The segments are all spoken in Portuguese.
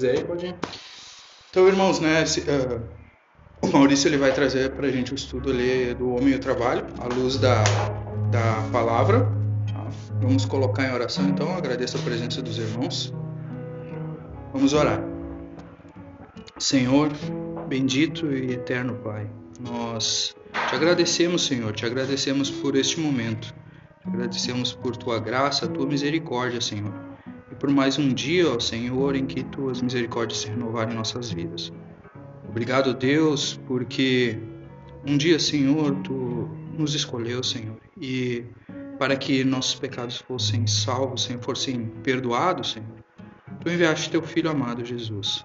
quiser, pode. Então, irmãos, né, uh, o Maurício ele vai trazer para a gente o estudo ali do homem e o trabalho, à luz da, da palavra. Tá? Vamos colocar em oração, então. Agradeço a presença dos irmãos. Vamos orar. Senhor, bendito e eterno Pai, nós te agradecemos, Senhor, te agradecemos por este momento. Te agradecemos por tua graça, tua misericórdia, Senhor. Por mais um dia, ó Senhor, em que tuas misericórdias se renovarem em nossas vidas. Obrigado, Deus, porque um dia, Senhor, tu nos escolheu, Senhor, e para que nossos pecados fossem salvos, Senhor, fossem perdoados, Senhor, tu enviaste teu filho amado Jesus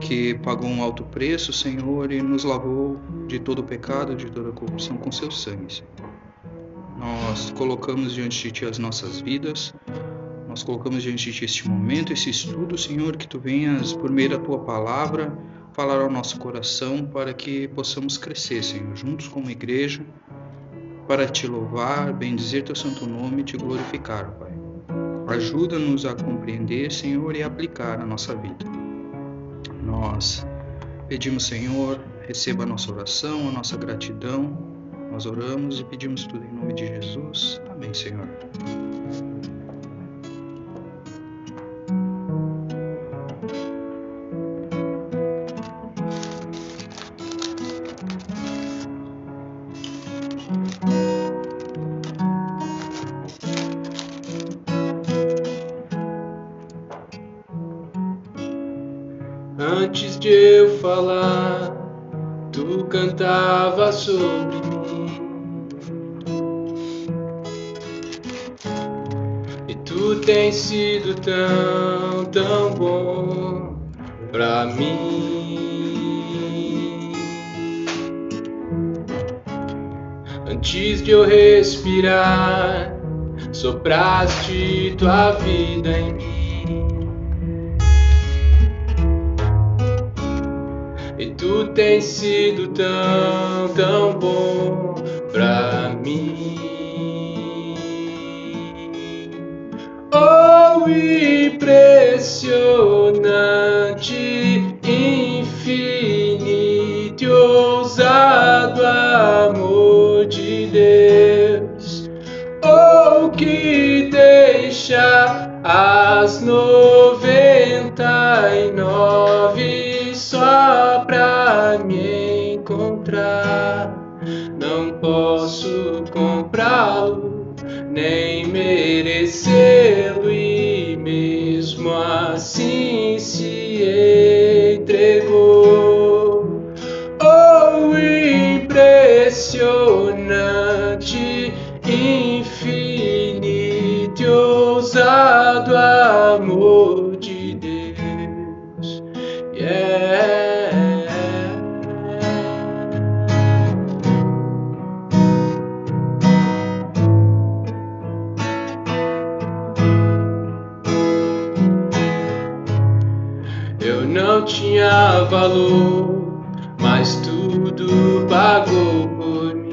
que pagou um alto preço, Senhor, e nos lavou de todo o pecado, de toda a corrupção com seu sangue. Senhor. Nós colocamos diante de Ti as nossas vidas, nós colocamos diante de este momento, esse estudo, Senhor, que Tu venhas, por meio da Tua palavra, falar ao nosso coração para que possamos crescer, Senhor, juntos como igreja, para Te louvar, bendizer Teu santo nome e Te glorificar, Pai. Ajuda-nos a compreender, Senhor, e aplicar a nossa vida. Nós pedimos, Senhor, receba a nossa oração, a nossa gratidão. Nós oramos e pedimos tudo em nome de Jesus. Amém, Senhor. Sobre mim. E tu tens sido tão, tão bom pra mim. Antes de eu respirar, sopraste tua vida em mim. Tu tens sido tão, tão bom pra mim. Oh, impressionante, infinito ousado amor de Deus. Oh, que deixa as noventa e nove encontrar. Não posso comprá-lo, nem merecê-lo, tinha valor, mas tudo pagou por mim.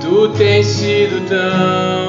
Tu tens sido tão,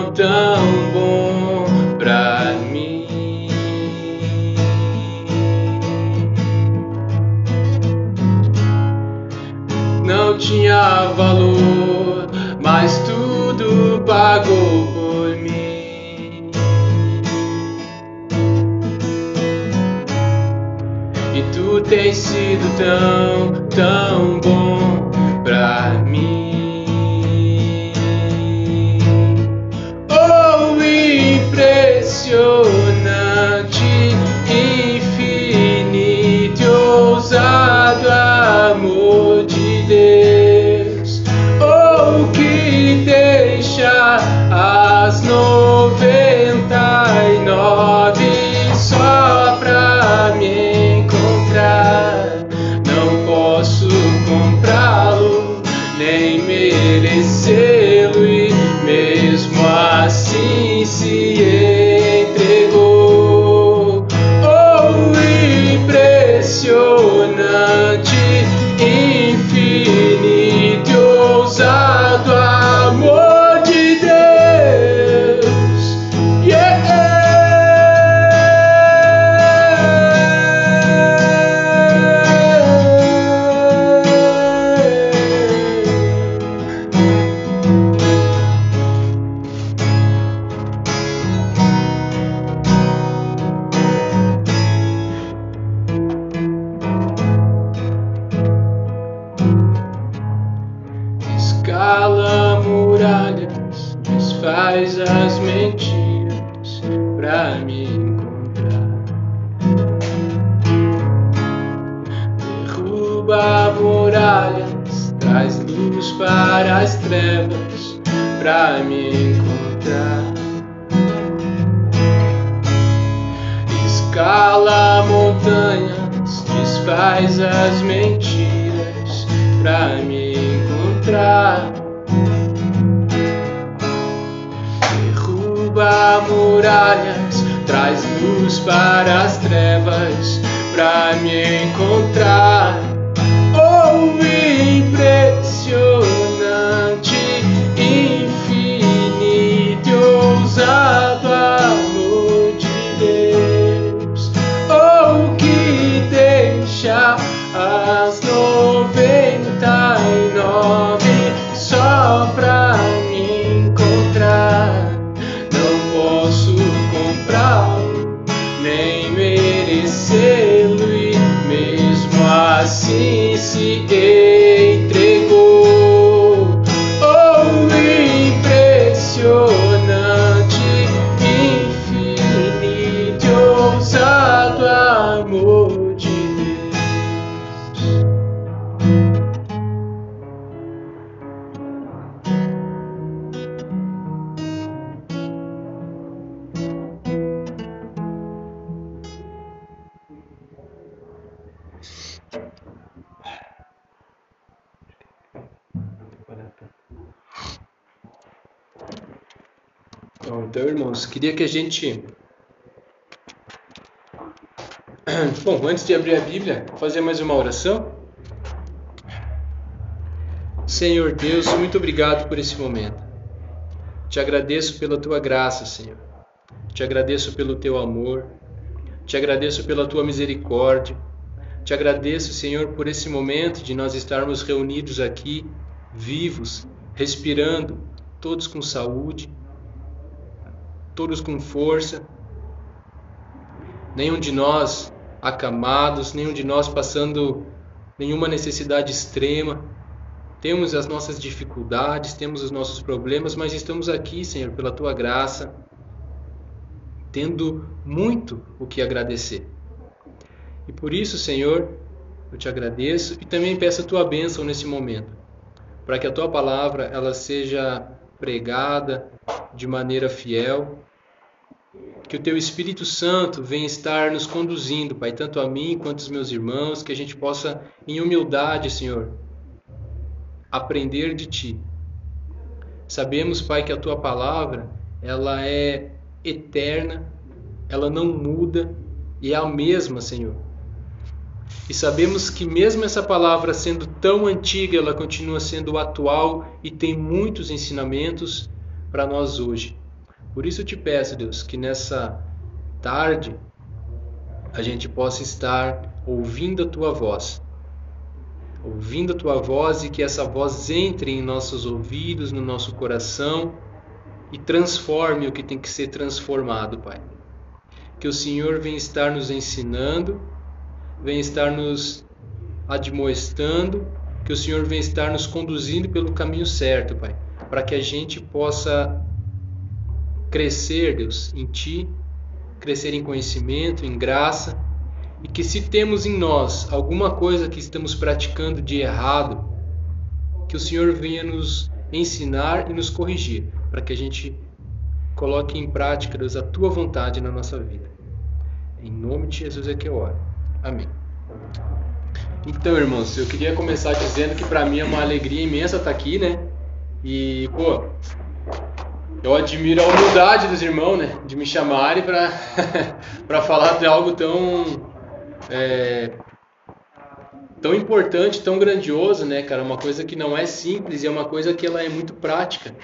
Derruba muralhas, traz luz para as trevas pra me encontrar. Escala montanhas, desfaz as mentiras pra me encontrar. Derruba muralhas, traz luz para as trevas pra me encontrar. Impressionante, queria que a gente. Bom, antes de abrir a Bíblia, fazer mais uma oração. Senhor Deus, muito obrigado por esse momento. Te agradeço pela tua graça, Senhor. Te agradeço pelo teu amor. Te agradeço pela tua misericórdia. Te agradeço, Senhor, por esse momento de nós estarmos reunidos aqui, vivos, respirando, todos com saúde, todos com força, nenhum de nós acamados, nenhum de nós passando nenhuma necessidade extrema. Temos as nossas dificuldades, temos os nossos problemas, mas estamos aqui, Senhor, pela tua graça, tendo muito o que agradecer. E por isso, Senhor, eu te agradeço e também peço a tua bênção nesse momento, para que a tua palavra ela seja pregada de maneira fiel, que o teu Espírito Santo venha estar nos conduzindo, Pai, tanto a mim quanto os meus irmãos, que a gente possa, em humildade, Senhor, aprender de ti. Sabemos, Pai, que a tua palavra, ela é eterna, ela não muda e é a mesma, Senhor. E sabemos que mesmo essa palavra sendo tão antiga, ela continua sendo atual e tem muitos ensinamentos para nós hoje. Por isso eu te peço, Deus, que nessa tarde a gente possa estar ouvindo a tua voz. Ouvindo a tua voz e que essa voz entre em nossos ouvidos, no nosso coração e transforme o que tem que ser transformado, Pai. Que o Senhor venha estar nos ensinando, venha estar nos admoestando, que o Senhor venha estar nos conduzindo pelo caminho certo, Pai, para que a gente possa crescer, Deus, em Ti, crescer em conhecimento, em graça, e que se temos em nós alguma coisa que estamos praticando de errado, que o Senhor venha nos ensinar e nos corrigir, para que a gente coloque em prática, Deus, a Tua vontade na nossa vida. Em nome de Jesus é que eu oro. Amém. Então, irmãos, eu queria começar dizendo que para mim é uma alegria imensa estar aqui, né? E, pô, eu admiro a humildade dos irmãos, né? De me chamarem para para falar de algo tão é, tão importante, tão grandioso, né, cara? Uma coisa que não é simples e é uma coisa que ela é muito prática.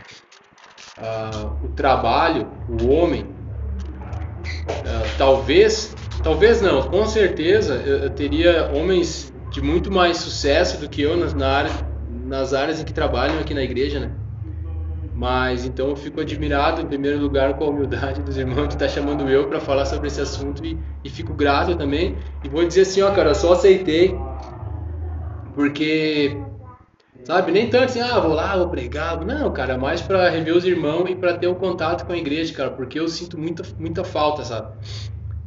Ah, o trabalho, o homem, ah, talvez, talvez não, com certeza eu, eu teria homens de muito mais sucesso do que eu nas, na área, nas áreas em que trabalham aqui na igreja, né? Mas então eu fico admirado, em primeiro lugar, com a humildade dos irmãos de estar chamando eu para falar sobre esse assunto e, e, fico grato também. E vou dizer assim, ó, cara, eu só aceitei porque Sabe? Nem tanto assim, ah, vou lá, vou pregar. Não, cara, mais para rever os irmãos e para ter um contato com a igreja, cara, porque eu sinto muita, muita falta, sabe?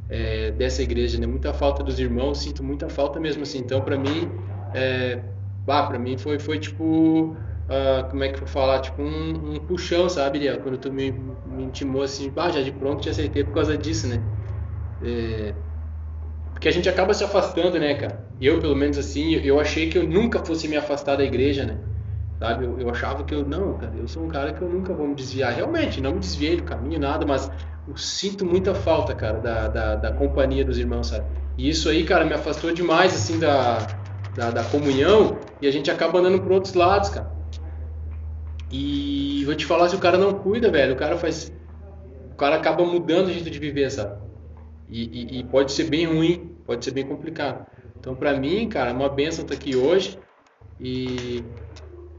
É, dessa igreja, né? Muita falta dos irmãos, sinto muita falta mesmo assim. Então, para mim, é, para mim foi, foi tipo, uh, como é que eu vou falar? Tipo um, um puxão, sabe, Liel? Quando tu me, me intimou assim, bah, já de pronto te aceitei por causa disso, né? É, porque a gente acaba se afastando, né, cara? Eu, pelo menos assim, eu achei que eu nunca fosse me afastar da igreja, né? Sabe? Eu, eu achava que eu, não, cara, eu sou um cara que eu nunca vou me desviar. Realmente, não me desviei do caminho, nada, mas eu sinto muita falta, cara, da, da, da companhia dos irmãos, sabe? E isso aí, cara, me afastou demais, assim, da, da, da comunhão e a gente acaba andando por outros lados, cara. E vou te falar, se o cara não cuida, velho, o cara faz. O cara acaba mudando o jeito de viver, sabe? E, e, e, pode ser bem ruim, pode ser bem complicado. Então, para mim, cara, é uma benção estar aqui hoje. E,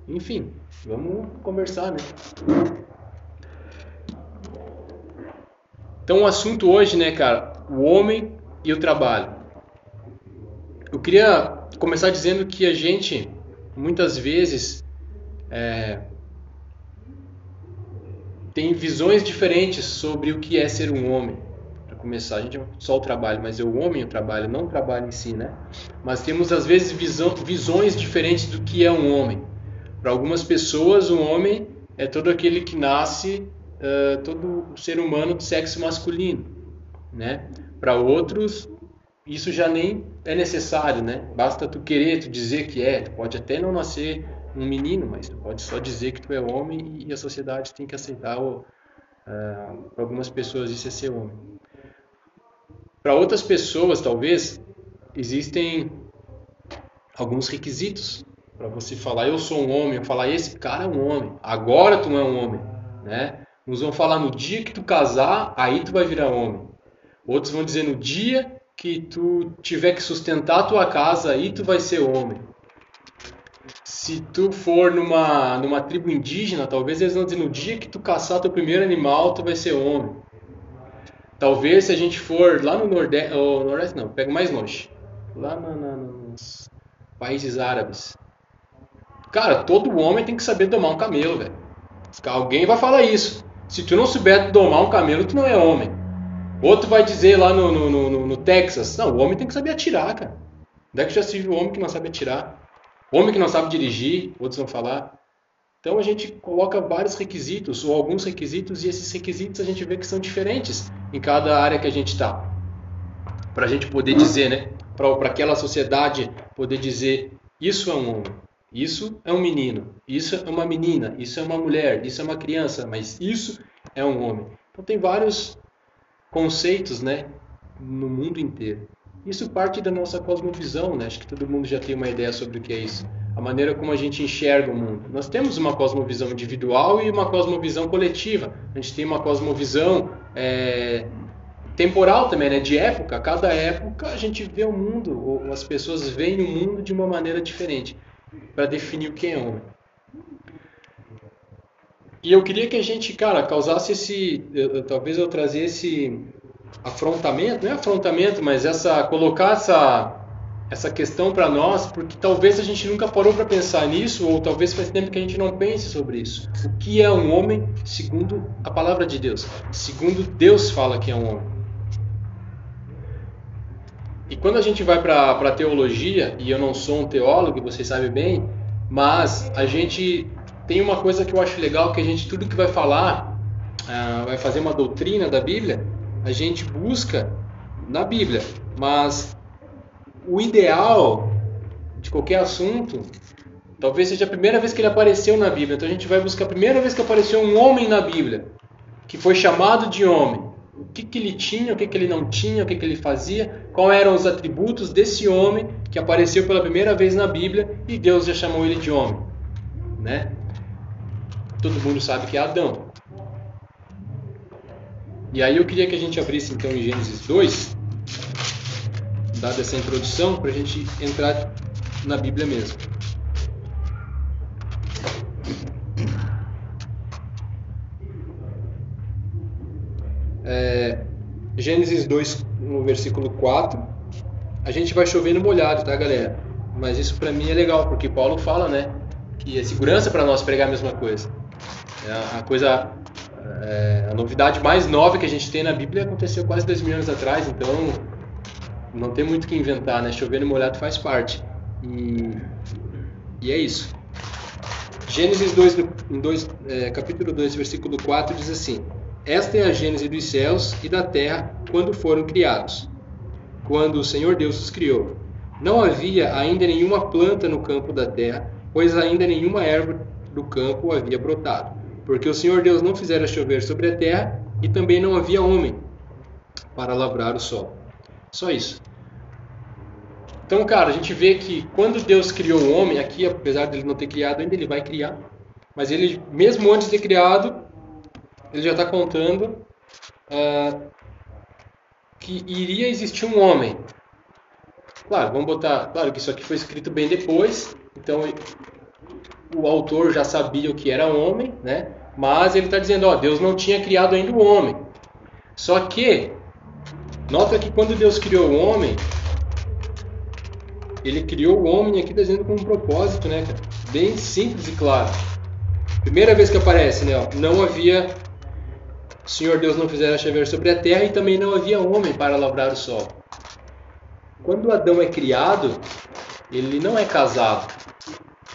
enfim, vamos conversar, né? Então, o assunto hoje, né, cara, o homem e o trabalho. Eu queria começar dizendo que a gente, muitas vezes, é, tem visões diferentes sobre o que é ser um homem começar, a gente só o trabalho, mas é o homem o trabalho, não o trabalho em si, né? Mas temos às vezes visão, visões diferentes do que é um homem. Para algumas pessoas, um homem é todo aquele que nasce, uh, todo ser humano do sexo masculino, né? Para outros, isso já nem é necessário, né? Basta tu querer, tu dizer que é. Tu pode até não nascer um menino, mas tu pode só dizer que tu é homem e a sociedade tem que aceitar. uh, para algumas pessoas isso é ser homem. Para outras pessoas, talvez, existem alguns requisitos para você falar eu sou um homem, falar esse cara é um homem, agora tu não é um homem, né? Uns vão falar no dia que tu casar, aí tu vai virar homem. Outros vão dizer no dia que tu tiver que sustentar a tua casa, aí tu vai ser homem. Se tu for numa, numa tribo indígena, talvez eles vão dizer no dia que tu caçar teu primeiro animal, tu vai ser homem. Talvez se a gente for lá no Nordeste, ou Nordeste não, pega mais longe, lá na, na, nos países árabes. Cara, todo homem tem que saber domar um camelo, velho. Alguém vai falar isso. Se tu não souber domar um camelo, tu não é homem. Outro vai dizer lá no, no, no, no Texas, não, o homem tem que saber atirar, cara. Onde é que já se viu homem que não sabe atirar? Homem que não sabe dirigir, outros vão falar. Então a gente coloca vários requisitos ou alguns requisitos e esses requisitos a gente vê que são diferentes em cada área que a gente está. Para a gente poder dizer, né? Para aquela sociedade poder dizer isso é um homem, isso é um menino, isso é uma menina, isso é uma mulher, isso é uma criança, mas isso é um homem. Então tem vários conceitos, né? No mundo inteiro. Isso parte da nossa cosmovisão, né? Acho que todo mundo já tem uma ideia sobre o que é isso a maneira como a gente enxerga o mundo. Nós temos uma cosmovisão individual e uma cosmovisão coletiva. A gente tem uma cosmovisão é, temporal também, né? de época. Cada época a gente vê o mundo, ou as pessoas veem o mundo de uma maneira diferente, para definir o que é homem. E eu queria que a gente, cara, causasse esse, talvez eu trazer esse afrontamento, não é afrontamento, mas essa colocar essa essa questão para nós, porque talvez a gente nunca parou para pensar nisso, ou talvez faz tempo que a gente não pense sobre isso. O que é um homem segundo a palavra de Deus? Segundo Deus fala que é um homem. E quando a gente vai para a teologia, e eu não sou um teólogo, vocês sabem bem, mas a gente tem uma coisa que eu acho legal, que a gente, tudo que vai falar, uh, vai fazer uma doutrina da Bíblia, a gente busca na Bíblia, mas o ideal de qualquer assunto talvez seja a primeira vez que ele apareceu na Bíblia. Então a gente vai buscar a primeira vez que apareceu um homem na Bíblia, que foi chamado de homem. O que, que ele tinha, o que, que ele não tinha, o que, que ele fazia, quais eram os atributos desse homem que apareceu pela primeira vez na Bíblia e Deus já chamou ele de homem. Né? Todo mundo sabe que é Adão. E aí eu queria que a gente abrisse então em Gênesis 2, dada essa introdução, para a gente entrar na Bíblia mesmo. É, Gênesis 2, no versículo 4. A gente vai chover no molhado, tá, galera? Mas isso para mim é legal, porque Paulo fala, né? que é segurança para nós pregar a mesma coisa. É a coisa, é, a novidade mais nova que a gente tem na Bíblia aconteceu quase dois mil anos atrás, então não tem muito o que inventar, né? Chover no molhado faz parte. E, e é isso. Gênesis 2, em 2 é, capítulo 2, versículo 4 diz assim: Esta é a gênese dos céus e da terra quando foram criados, quando o Senhor Deus os criou. Não havia ainda nenhuma planta no campo da terra, pois ainda nenhuma erva do campo havia brotado, porque o Senhor Deus não fizera chover sobre a terra e também não havia homem para lavrar o solo. Só isso. Então, cara, a gente vê que quando Deus criou o homem, aqui, apesar de ele não ter criado ainda, ele vai criar. Mas ele, mesmo antes de ter criado, ele já está contando uh, que iria existir um homem. Claro, vamos botar. Claro que isso aqui foi escrito bem depois, então o autor já sabia o que era homem, né? Mas ele está dizendo, ó, Deus não tinha criado ainda o homem. Só que nota que quando Deus criou o homem, ele criou o homem aqui dizendo com um propósito, né? Bem simples e claro. Primeira vez que aparece, né? Ó, não havia o Senhor Deus não fizera chover sobre a terra e também não havia homem para lavrar o sol. Quando Adão é criado, ele não é casado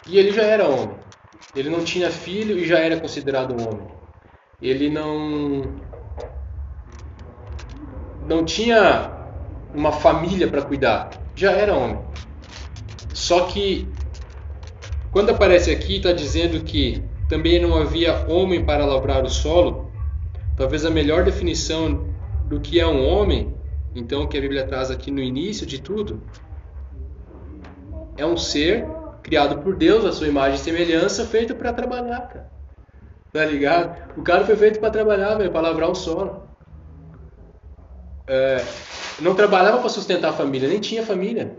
e ele já era homem. Ele não tinha filho e já era considerado homem. Ele não não tinha uma família para cuidar, já era homem. Só que quando aparece aqui está dizendo que também não havia homem para lavrar o solo, talvez a melhor definição do que é um homem, então que a Bíblia traz aqui no início de tudo, é um ser criado por Deus, a sua imagem e semelhança, feito para trabalhar, cara. Tá ligado? O cara foi feito para trabalhar, velho, para lavrar o solo. É, não trabalhava para sustentar a família, nem tinha família.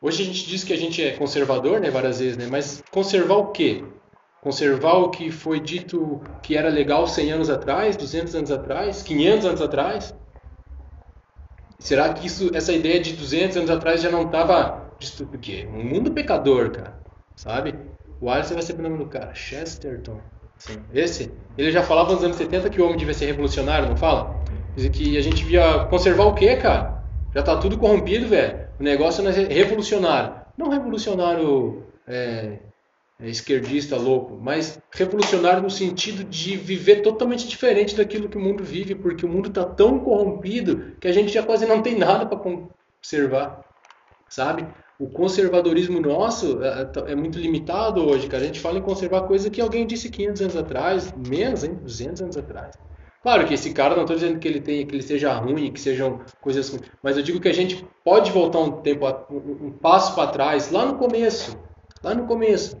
Hoje a gente diz que a gente é conservador, né, várias vezes, né? Mas conservar o quê? Conservar o que foi dito que era legal 100 anos atrás, 200 anos atrás, 500 anos atrás? Será que isso, essa ideia de 200 anos atrás já não estava o quê? Um mundo pecador, cara. Sabe? O Alisson vai ser o nome do cara, Chesterton. Sim. Esse, ele já falava nos anos 70 que o homem devia ser revolucionário, não fala? Diz que a gente devia conservar o quê, cara? Já tá tudo corrompido, velho. O negócio não é revolucionário. Não revolucionário é, é esquerdista louco, mas revolucionário no sentido de viver totalmente diferente daquilo que o mundo vive, porque o mundo está tão corrompido que a gente já quase não tem nada para conservar, sabe? O conservadorismo nosso é, é, é, muito limitado hoje, cara. A gente fala em conservar coisa que alguém disse 500 anos atrás, menos, hein? 200 anos atrás. Claro que esse cara, não estou dizendo que ele tenha, que ele seja ruim, que sejam coisas ruins, mas eu digo que a gente pode voltar um tempo, um, passo para trás, lá no começo, lá no começo,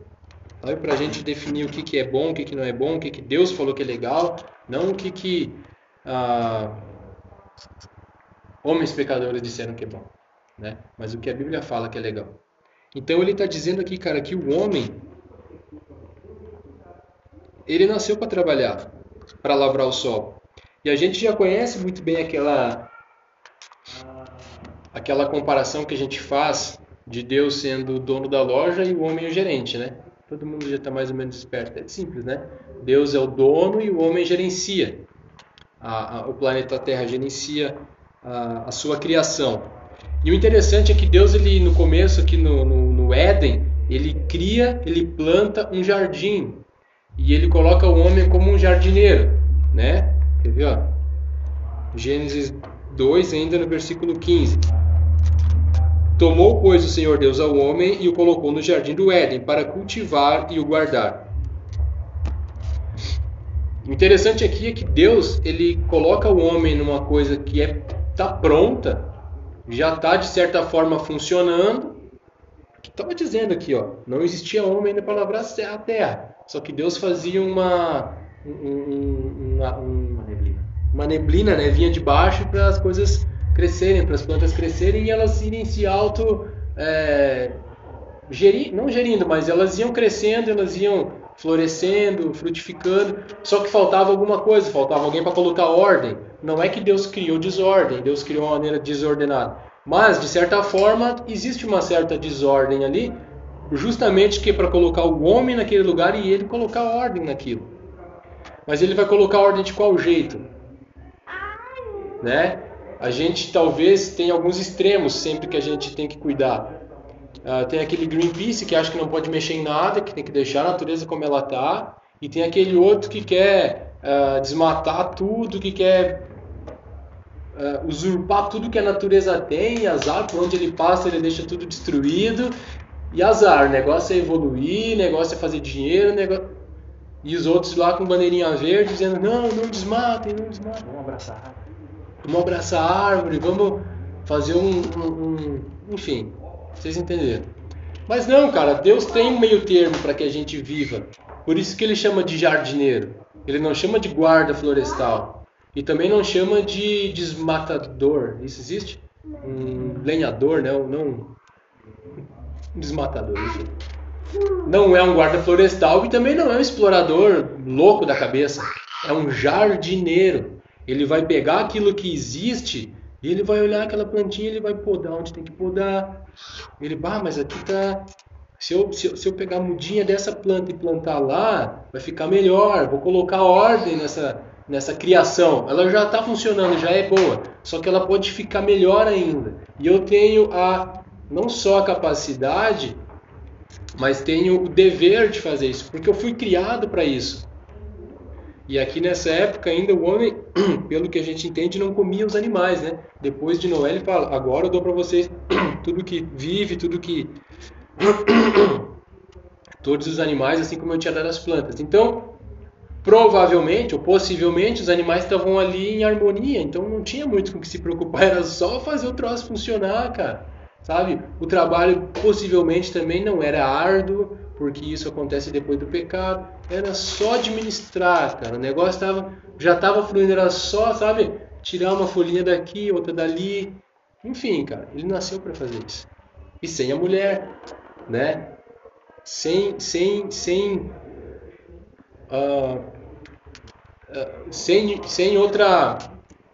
para a gente definir o que, que é bom, o que, que não é bom, o que, que Deus falou que é legal, não o que, que ah, homens pecadores disseram que é bom, né? Mas o que a Bíblia fala que é legal. Então ele está dizendo aqui, cara, que o homem ele nasceu para trabalhar para lavrar o sol. E a gente já conhece muito bem aquela aquela comparação que a gente faz de Deus sendo o dono da loja e o homem o gerente, né? Todo mundo já está mais ou menos esperto. É simples, né? Deus é o dono e o homem gerencia. A, a, o planeta Terra gerencia a, a, sua criação. E o interessante é que Deus, ele no começo aqui no, no, no Éden, ele cria, ele planta um jardim e ele coloca o homem como um jardineiro, né? Quer ver, ó? Gênesis 2, ainda no versículo 15. Tomou, pois, o Senhor Deus ao homem e o colocou no jardim do Éden para cultivar e o guardar. O interessante aqui é que Deus ele coloca o homem numa coisa que é tá pronta, já está de certa forma funcionando. Estava dizendo aqui, ó, não existia homem ainda para lavrar a terra. Só que Deus fazia uma, um, uma, uma, neblina. uma neblina, né? Vinha de baixo para as coisas crescerem, para as plantas crescerem e elas irem se auto é, gerir, não gerindo, mas elas iam crescendo, elas iam florescendo, frutificando. Só que faltava alguma coisa, faltava alguém para colocar ordem. Não é que Deus criou desordem, Deus criou uma maneira desordenada. Mas, de certa forma, existe uma certa desordem ali, justamente que para colocar o homem naquele lugar e ele colocar ordem naquilo. Mas ele vai colocar ordem de qual jeito? Né? A gente talvez tenha alguns extremos sempre que a gente tem que cuidar. Uh, tem aquele Greenpeace que acha que não pode mexer em nada, que tem que deixar a natureza como ela está. E tem aquele outro que quer uh, desmatar tudo, que quer uh, usurpar tudo que a natureza tem, azar, por onde ele passa ele deixa tudo destruído. E azar, negócio é evoluir, negócio é fazer dinheiro, negócio... E os outros lá com bandeirinha verde dizendo, não, não desmatem, não desmatem. Vamos abraçar a árvore. Vamos abraçar a árvore, vamos fazer um, um, um enfim, vocês entenderam. Mas não, cara, Deus tem um meio termo para que a gente viva. Por isso que ele chama de jardineiro. Ele não chama de guarda florestal. E também não chama de desmatador. Isso existe? Um lenhador, né? Não. Um desmatador, enfim. Não é um guarda florestal e também não é um explorador louco da cabeça. É um jardineiro. Ele vai pegar aquilo que existe e ele vai olhar aquela plantinha, ele vai podar onde tem que podar. Ele, bah, mas aqui tá. Se eu, se, eu, se eu pegar a mudinha dessa planta e plantar lá, vai ficar melhor. Vou colocar ordem nessa, nessa criação. Ela já está funcionando, já é boa. Só que ela pode ficar melhor ainda. E eu tenho a não só a capacidade, mas tenho o dever de fazer isso, porque eu fui criado para isso. E aqui nessa época ainda o homem, pelo que a gente entende, não comia os animais, né? Depois de Noé ele fala: agora eu dou para vocês tudo que vive, tudo que todos os animais, assim como eu tinha dado as plantas. Então, provavelmente ou possivelmente os animais estavam ali em harmonia, então não tinha muito com que se preocupar, era só fazer o troço funcionar, cara. Sabe? O trabalho possivelmente também não era árduo, porque isso acontece depois do pecado. Era só administrar, cara. O negócio tava, já estava fluindo, era só, sabe, tirar uma folhinha daqui, outra dali. Enfim, cara, ele nasceu para fazer isso. E sem a mulher, né? Sem, sem, sem, uh, uh, sem, sem outra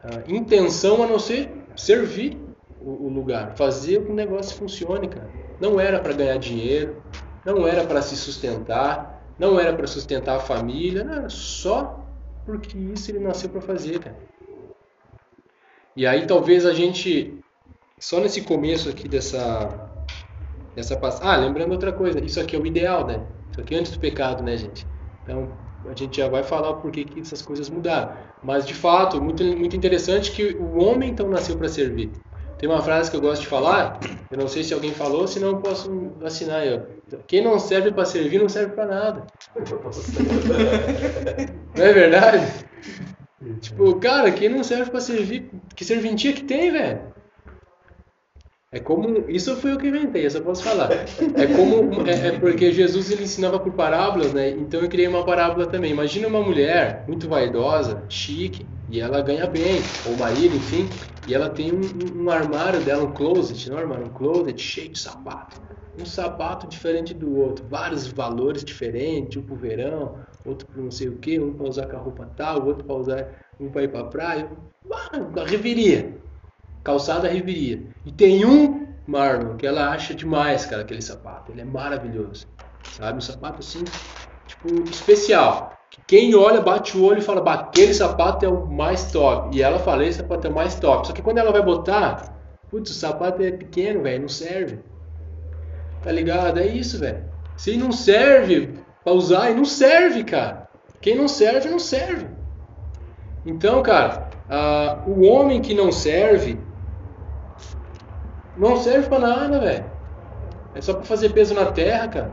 uh, intenção a não ser servir o, o lugar, fazer que o negócio funcione, cara. Não era para ganhar dinheiro, não era para se sustentar, não era para sustentar a família, não, era só porque isso ele nasceu para fazer, cara. E aí talvez a gente, só nesse começo aqui dessa, dessa passagem, ah, lembrando outra coisa, isso aqui é o ideal, né? Isso aqui é antes do pecado, né, gente? Então a gente já vai falar por que, que essas coisas mudaram. Mas de fato, muito, muito interessante que o homem então nasceu para servir. Tem uma frase que eu gosto de falar, eu não sei se alguém falou, senão eu posso assinar eu. Quem não serve para servir não serve para nada. não é verdade? Tipo, cara, quem não serve para servir, que serventia que tem, velho? É como. Isso foi o que inventei, eu só posso falar. É como. É, é, porque Jesus ele ensinava por parábolas, né? Então eu criei uma parábola também. Imagina uma mulher muito vaidosa, chique, e ela ganha bem, ou marido, enfim, e ela tem um, um armário dela, um closet, não é armário, um closet cheio de sapato. Um sapato diferente do outro, vários valores diferentes, um pro verão, outro pro não sei o que, um para usar com a roupa tal, outro para usar um para ir para praia. A reveria calçada Riveria. E tem um Marlon que ela acha demais, cara, aquele sapato. Ele é maravilhoso. Sabe? Um sapato assim, tipo, especial. Que quem olha, bate o olho e fala, aquele sapato é o mais top. E ela fala, esse sapato é o mais top. Só que quando ela vai botar, putz, o sapato é pequeno, velho, não serve. Tá ligado? É isso, velho. Se não serve pra usar, não serve, cara. Quem não serve, não serve. Então, cara, uh, o homem que não serve, não serve para nada, velho. É só para fazer peso na terra, cara.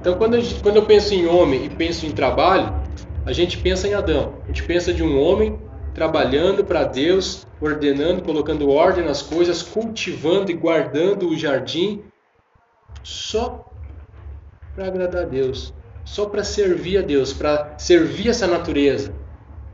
Então, quando, gente, quando eu penso em homem e penso em trabalho, a gente pensa em Adão. A gente pensa de um homem trabalhando para Deus, ordenando, colocando ordem nas coisas, cultivando e guardando o jardim, só para agradar a Deus, só para servir a Deus, para servir essa natureza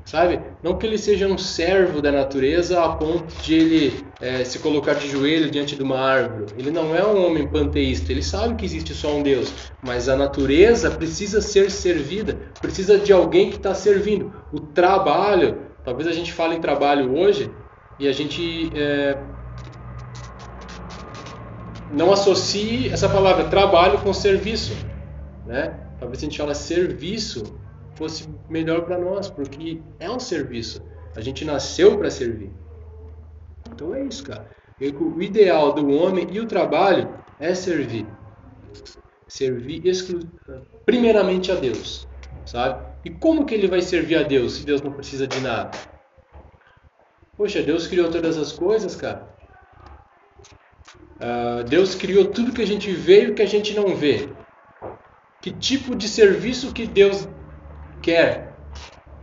sabe? Não que ele seja um servo da natureza a ponto de ele é, se colocar de joelho diante de uma árvore. Ele não é um homem panteísta, ele sabe que existe só um Deus, mas a natureza precisa ser servida, precisa de alguém que está servindo. O trabalho, talvez a gente fale em trabalho hoje e a gente é, não associe essa palavra trabalho com serviço, né? Talvez a gente fala serviço fosse melhor para nós, porque é um serviço. A gente nasceu para servir. Então é isso, cara. O ideal do homem e o trabalho é servir. Servir primeiramente a Deus, sabe? E como que ele vai servir a Deus se Deus não precisa de nada? Poxa, Deus criou todas as coisas, cara. Uh, Deus criou tudo que a gente vê e o que a gente não vê. Que tipo de serviço que Deus quer?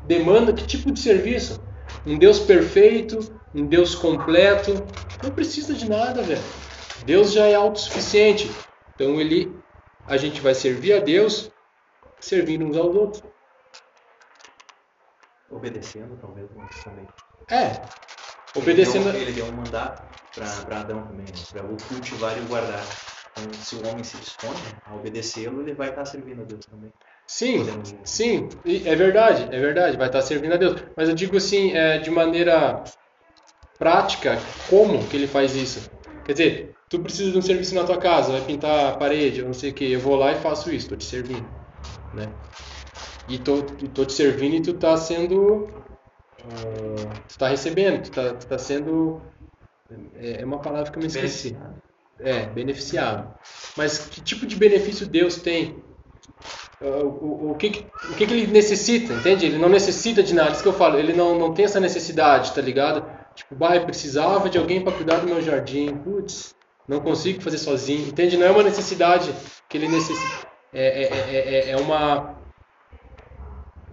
Demanda que tipo de serviço? Um Deus perfeito, um Deus completo, não precisa de nada, velho. Deus já é autossuficiente. Então ele a gente vai servir a Deus servindo uns aos outros. Obedecendo, talvez, também. É. Obedecendo. Ele deu, ele deu um mandato para Adão também, né? para o cultivar e o guardar. Então, se o homem se dispõe a obedecê-lo, ele vai estar servindo a Deus também. Sim, sim, é verdade, é verdade, vai estar servindo a Deus. Mas eu digo assim, é, de maneira prática, como que ele faz isso? Quer dizer, tu precisa de um serviço na tua casa, vai pintar a parede, eu não sei o que, eu vou lá e faço isso, estou te servindo, né? E tô, tô te servindo e tu tá sendo, uh, tu tá recebendo, tu tá, tu tá sendo, é, é uma palavra que eu me esqueci. É, beneficiado. Mas que tipo de benefício Deus tem o, o, que, o que, que ele necessita, entende? Ele não necessita de nada, isso que eu falo, ele não, não tem essa necessidade, tá ligado? Tipo, bah, precisava de alguém para cuidar do meu jardim, putz, não consigo fazer sozinho, entende? Não é uma necessidade que ele necessita, é, é, é, é, uma...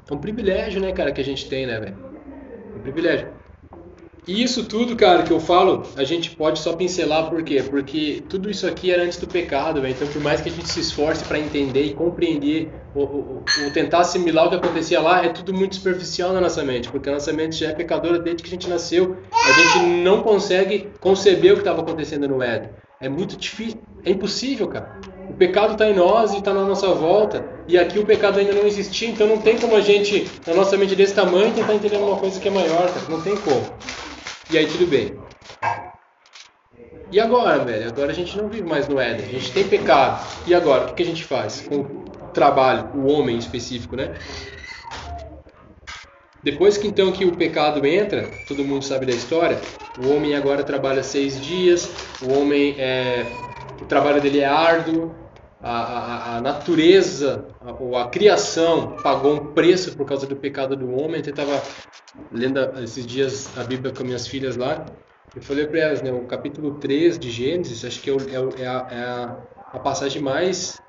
É um privilégio, né, cara, que a gente tem, né, velho? Um privilégio. E isso tudo, cara, que eu falo, a gente pode só pincelar por quê? Porque tudo isso aqui era antes do pecado, véio. então por mais que a gente se esforce para entender e compreender ou, ou, ou, tentar assimilar o que acontecia lá, é tudo muito superficial na nossa mente, porque a nossa mente já é pecadora desde que a gente nasceu. A gente não consegue conceber o que estava acontecendo no Éden. É muito difícil, é impossível, cara. O pecado está em nós e está na nossa volta. E aqui o pecado ainda não existia, então não tem como a gente, na nossa mente desse tamanho, tentar entender uma coisa que é maior, cara. Não tem como. E aí tudo bem. E agora, velho? Agora a gente não vive mais no Éden. A gente tem pecado. E agora? O que a gente faz com o trabalho, o homem em específico, né? Depois que então que o pecado entra, todo mundo sabe da história, o homem agora trabalha seis dias, o homem é, o trabalho dele é árduo, a, a, a natureza ou a, a, criação pagou um preço por causa do pecado do homem. Eu estava lendo esses dias a Bíblia com minhas filhas lá. Eu falei para elas, né, o capítulo 3 de Gênesis, acho que é, é, é, a, é a, passagem mais,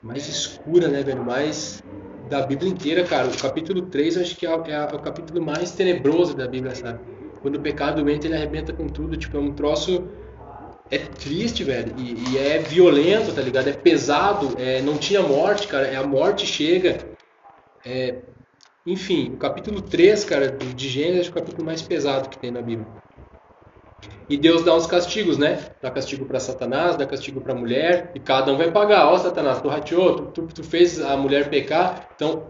mais escura, né, velho? Mais da Bíblia inteira, cara. O capítulo 3 acho que é, é, é, o capítulo mais tenebroso da Bíblia, sabe? Quando o pecado entra, ele arrebenta com tudo. Tipo, é um troço é triste, velho, e, e, é violento, tá ligado? É pesado, é, não tinha morte, cara, é, a morte chega. É, enfim, o capítulo 3, cara, de Gênesis é o capítulo mais pesado que tem na Bíblia. E Deus dá uns castigos, né? Dá castigo para Satanás, dá castigo para a mulher, e cada um vai pagar. Ó, Satanás, tu rateou, tu, tu, tu, fez a mulher pecar, então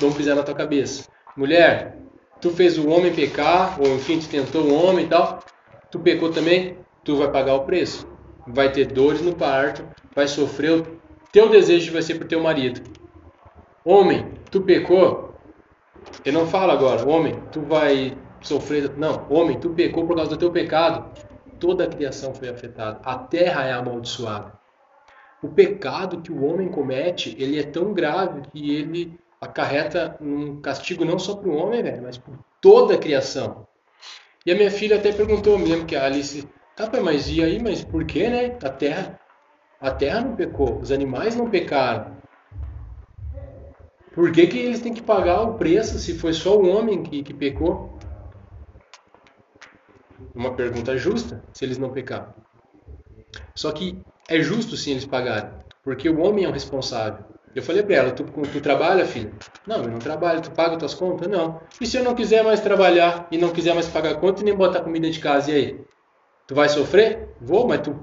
vamos pisar na tua cabeça. Mulher, tu fez o homem pecar, ou enfim, tu tentou o homem e tal, tu pecou também, tu vai pagar o preço. Vai ter dores no parto, vai sofrer, o teu desejo vai ser pro teu marido. Homem, tu pecou? Eu não falo agora, homem, tu vai sofrer. Não, homem, tu pecou por causa do teu pecado. Toda a criação foi afetada. A terra é amaldiçoada. O pecado que o homem comete, ele é tão grave que ele acarreta um castigo não só para o homem, velho, mas por toda a criação. E a minha filha até perguntou, me lembro que a Alice Tá, pai, mas e aí? Mas por que, né? A terra, a terra não pecou, os animais não pecaram. Por que, que eles têm que pagar o preço se foi só o homem que, que pecou? Uma pergunta justa, se eles não pecaram. Só que é justo sim eles pagarem, porque o homem é o responsável. Eu falei para ela, tu, tu trabalha, filho? Não, eu não trabalho, tu paga tuas contas? Não. E se eu não quiser mais trabalhar e não quiser mais pagar conta e nem botar comida de casa, e aí? Tu vai sofrer? Vou, mas tu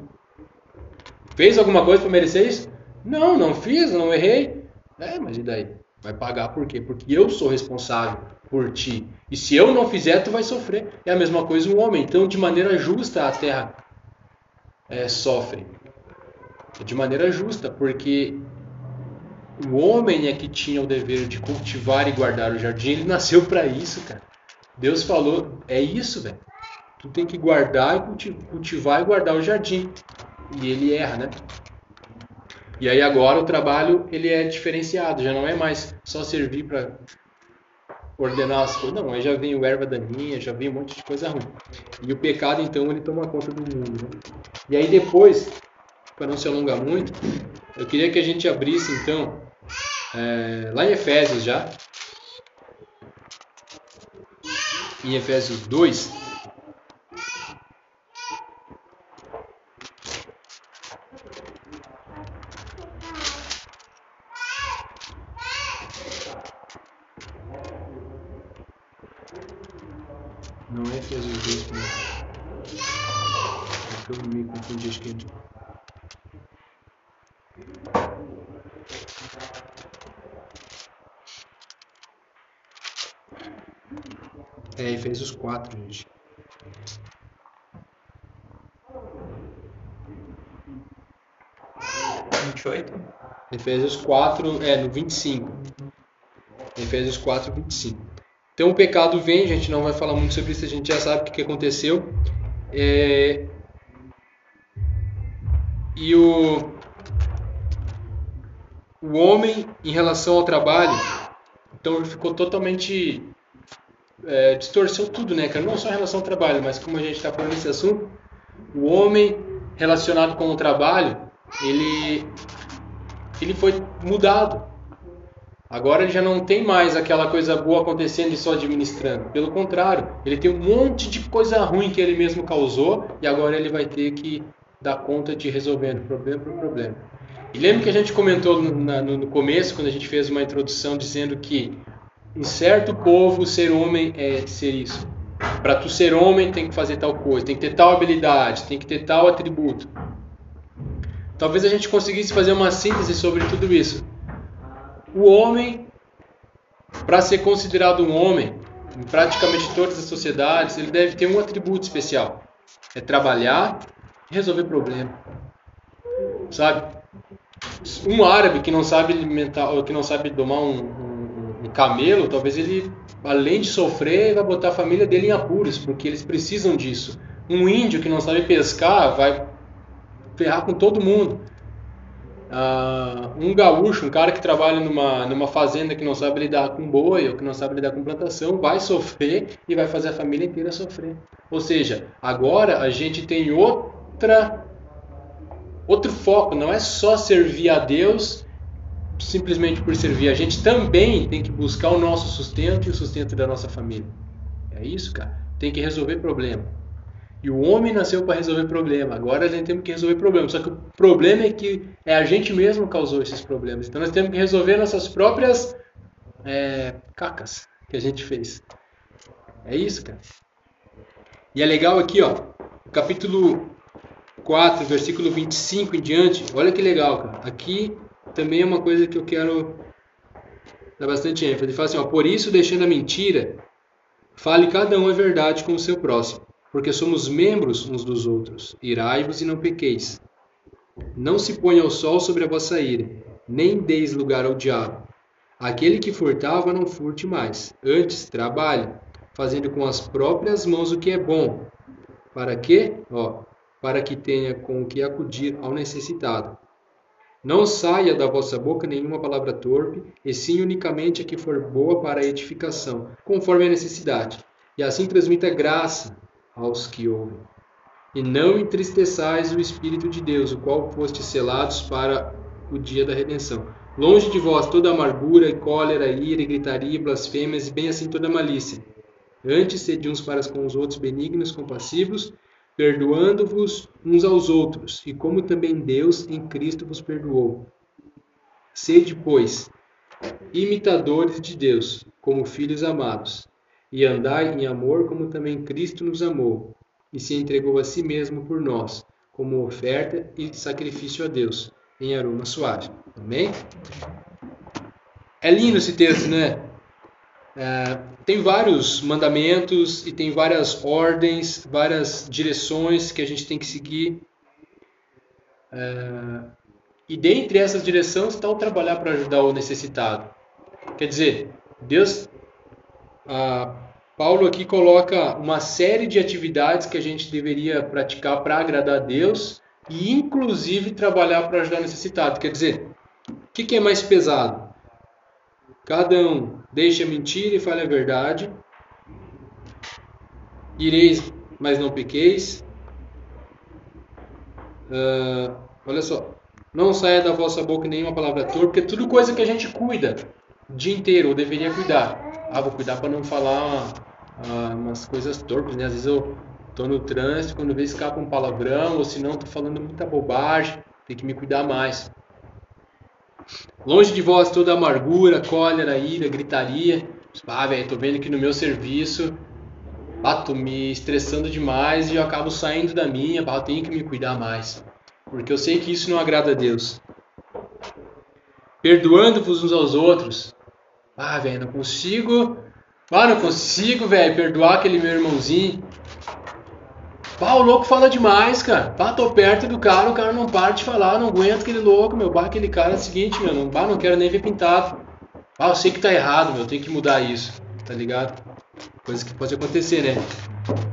fez alguma coisa para merecer isso? Não, não fiz, não errei. É, mas e daí? Vai pagar por quê? Porque eu sou responsável por ti. E se eu não fizer, tu vai sofrer. É a mesma coisa um homem. Então, de maneira justa, a terra é, sofre? De maneira justa, porque o homem é que tinha o dever de cultivar e guardar o jardim. Ele nasceu para isso, cara. Deus falou, é isso, velho. Tu tem que guardar e cultivar e guardar o jardim. E ele erra, né? E aí agora o trabalho ele é diferenciado, já não é mais só servir para ordenar as coisas. Não, aí já vem o erva daninha, já vem um monte de coisa ruim. E o pecado então ele toma conta do mundo. Né? E aí depois, para não se alongar muito, eu queria que a gente abrisse então é, lá em Efésios já, em Efésios 2, Não é Efésios 2 que eu, eu me confundi, acho que é 4, gente. Vinte e oito. Efésios 4, é, no 25. Efésios 4, 25. Então o pecado vem, a gente não vai falar muito sobre isso, a gente já sabe o que, que aconteceu. É... E o... o homem, em relação ao trabalho, então ele ficou totalmente é, distorceu tudo, né, cara? Não só em relação ao trabalho, mas como a gente está falando nesse assunto, o homem relacionado com o trabalho, ele, ele foi mudado. Agora ele já não tem mais aquela coisa boa acontecendo e só administrando. Pelo contrário, ele tem um monte de coisa ruim que ele mesmo causou e agora ele vai ter que dar conta de resolvendo problema por problema. E lembra que a gente comentou no, no começo, quando a gente fez uma introdução, dizendo que em certo povo ser homem é ser isso. Para tu ser homem tem que fazer tal coisa, tem que ter tal habilidade, tem que ter tal atributo. Talvez a gente conseguisse fazer uma síntese sobre tudo isso. O homem, para ser considerado um homem, em praticamente todas as sociedades, ele deve ter um atributo especial: é trabalhar e resolver problema. Sabe? Um árabe que não sabe alimentar, que não sabe domar um, um camelo, talvez ele, além de sofrer, vai botar a família dele em apuros, porque eles precisam disso. Um índio que não sabe pescar vai ferrar com todo mundo. Uh, um gaúcho, um cara que trabalha numa, numa fazenda que não sabe lidar com boi ou que não sabe lidar com plantação, vai sofrer e vai fazer a família inteira sofrer. Ou seja, agora a gente tem outra outro foco, não é só servir a Deus simplesmente por servir. A gente também tem que buscar o nosso sustento e o sustento da nossa família. É isso, cara. Tem que resolver problema. E o homem nasceu para resolver problema. Agora a gente tem que resolver problema. Só que o problema é que é a gente mesmo causou esses problemas. Então nós temos que resolver nossas próprias é, cacas que a gente fez. É isso, cara. E é legal aqui, ó, capítulo 4, versículo 25 em diante. Olha que legal, cara. Aqui também é uma coisa que eu quero dar bastante ênfase. Ele fala assim, ó, por isso, deixando a mentira, fale cada um a verdade com o seu próximo, porque somos membros uns dos outros. Irai-vos e não pequeis. Não se ponha o sol sobre a vossa ira, nem deis lugar ao diabo. Aquele que furtava, não furte mais. Antes, trabalhe, fazendo com as próprias mãos o que é bom. Para quê? Ó, para que tenha com o que acudir ao necessitado. Não saia da vossa boca nenhuma palavra torpe, e sim unicamente a que for boa para a edificação, conforme a necessidade, e assim transmita graça aos que ouvem. E não entristeçais o Espírito de Deus, o qual foste selados para o dia da redenção. Longe de vós toda amargura, cólera, ira, gritaria, blasfêmias e bem assim toda malícia. Antes sede uns para com os outros benignos, compassivos, perdoando-vos uns aos outros, e como também Deus em Cristo vos perdoou. Sede, pois, imitadores de Deus, como filhos amados, e andai em amor como também Cristo nos amou, e se entregou a si mesmo por nós, como oferta e sacrifício a Deus, em aroma suave. Amém? É lindo esse texto, né? É, tem vários mandamentos e tem várias ordens, várias direções que a gente tem que seguir. É, e dentre essas direções está o trabalhar para ajudar o necessitado. Quer dizer, Deus, Paulo aqui coloca uma série de atividades que a gente deveria praticar para agradar a Deus e inclusive trabalhar para ajudar o necessitado. Quer dizer, o que, que é mais pesado? Cada um deixa a mentira e fale a verdade. Ireis, mas não pequeis. Uh, olha só. Não saia da vossa boca nenhuma palavra torpe, porque é tudo coisa que a gente cuida o dia inteiro, ou deveria cuidar. Ah, vou cuidar para não falar ah, umas coisas torpes, né? Às vezes eu tô no trânsito, quando vê escapa um palavrão, ou se não, tô falando muita bobagem, tem que me cuidar mais. Longe de vós toda amargura, cólera, ira, gritaria. Ah, velho, tô vendo que no meu serviço, ah, tô me estressando demais e eu acabo saindo da minha, ah, tenho que me cuidar mais. Porque eu sei que isso não agrada a Deus. Perdoando-vos uns aos outros. Ah, velho, não consigo. Ah, não consigo, velho, perdoar aquele meu irmãozinho. Pá, o louco fala demais, cara. Pá, tô perto do cara, o cara não para de falar, não aguento aquele louco, meu. Pá, aquele cara é o seguinte, meu, não, pá, não quero nem ver pintado. Pá, eu sei que tá errado, meu, tenho que mudar isso, tá ligado? Coisa que pode acontecer, né?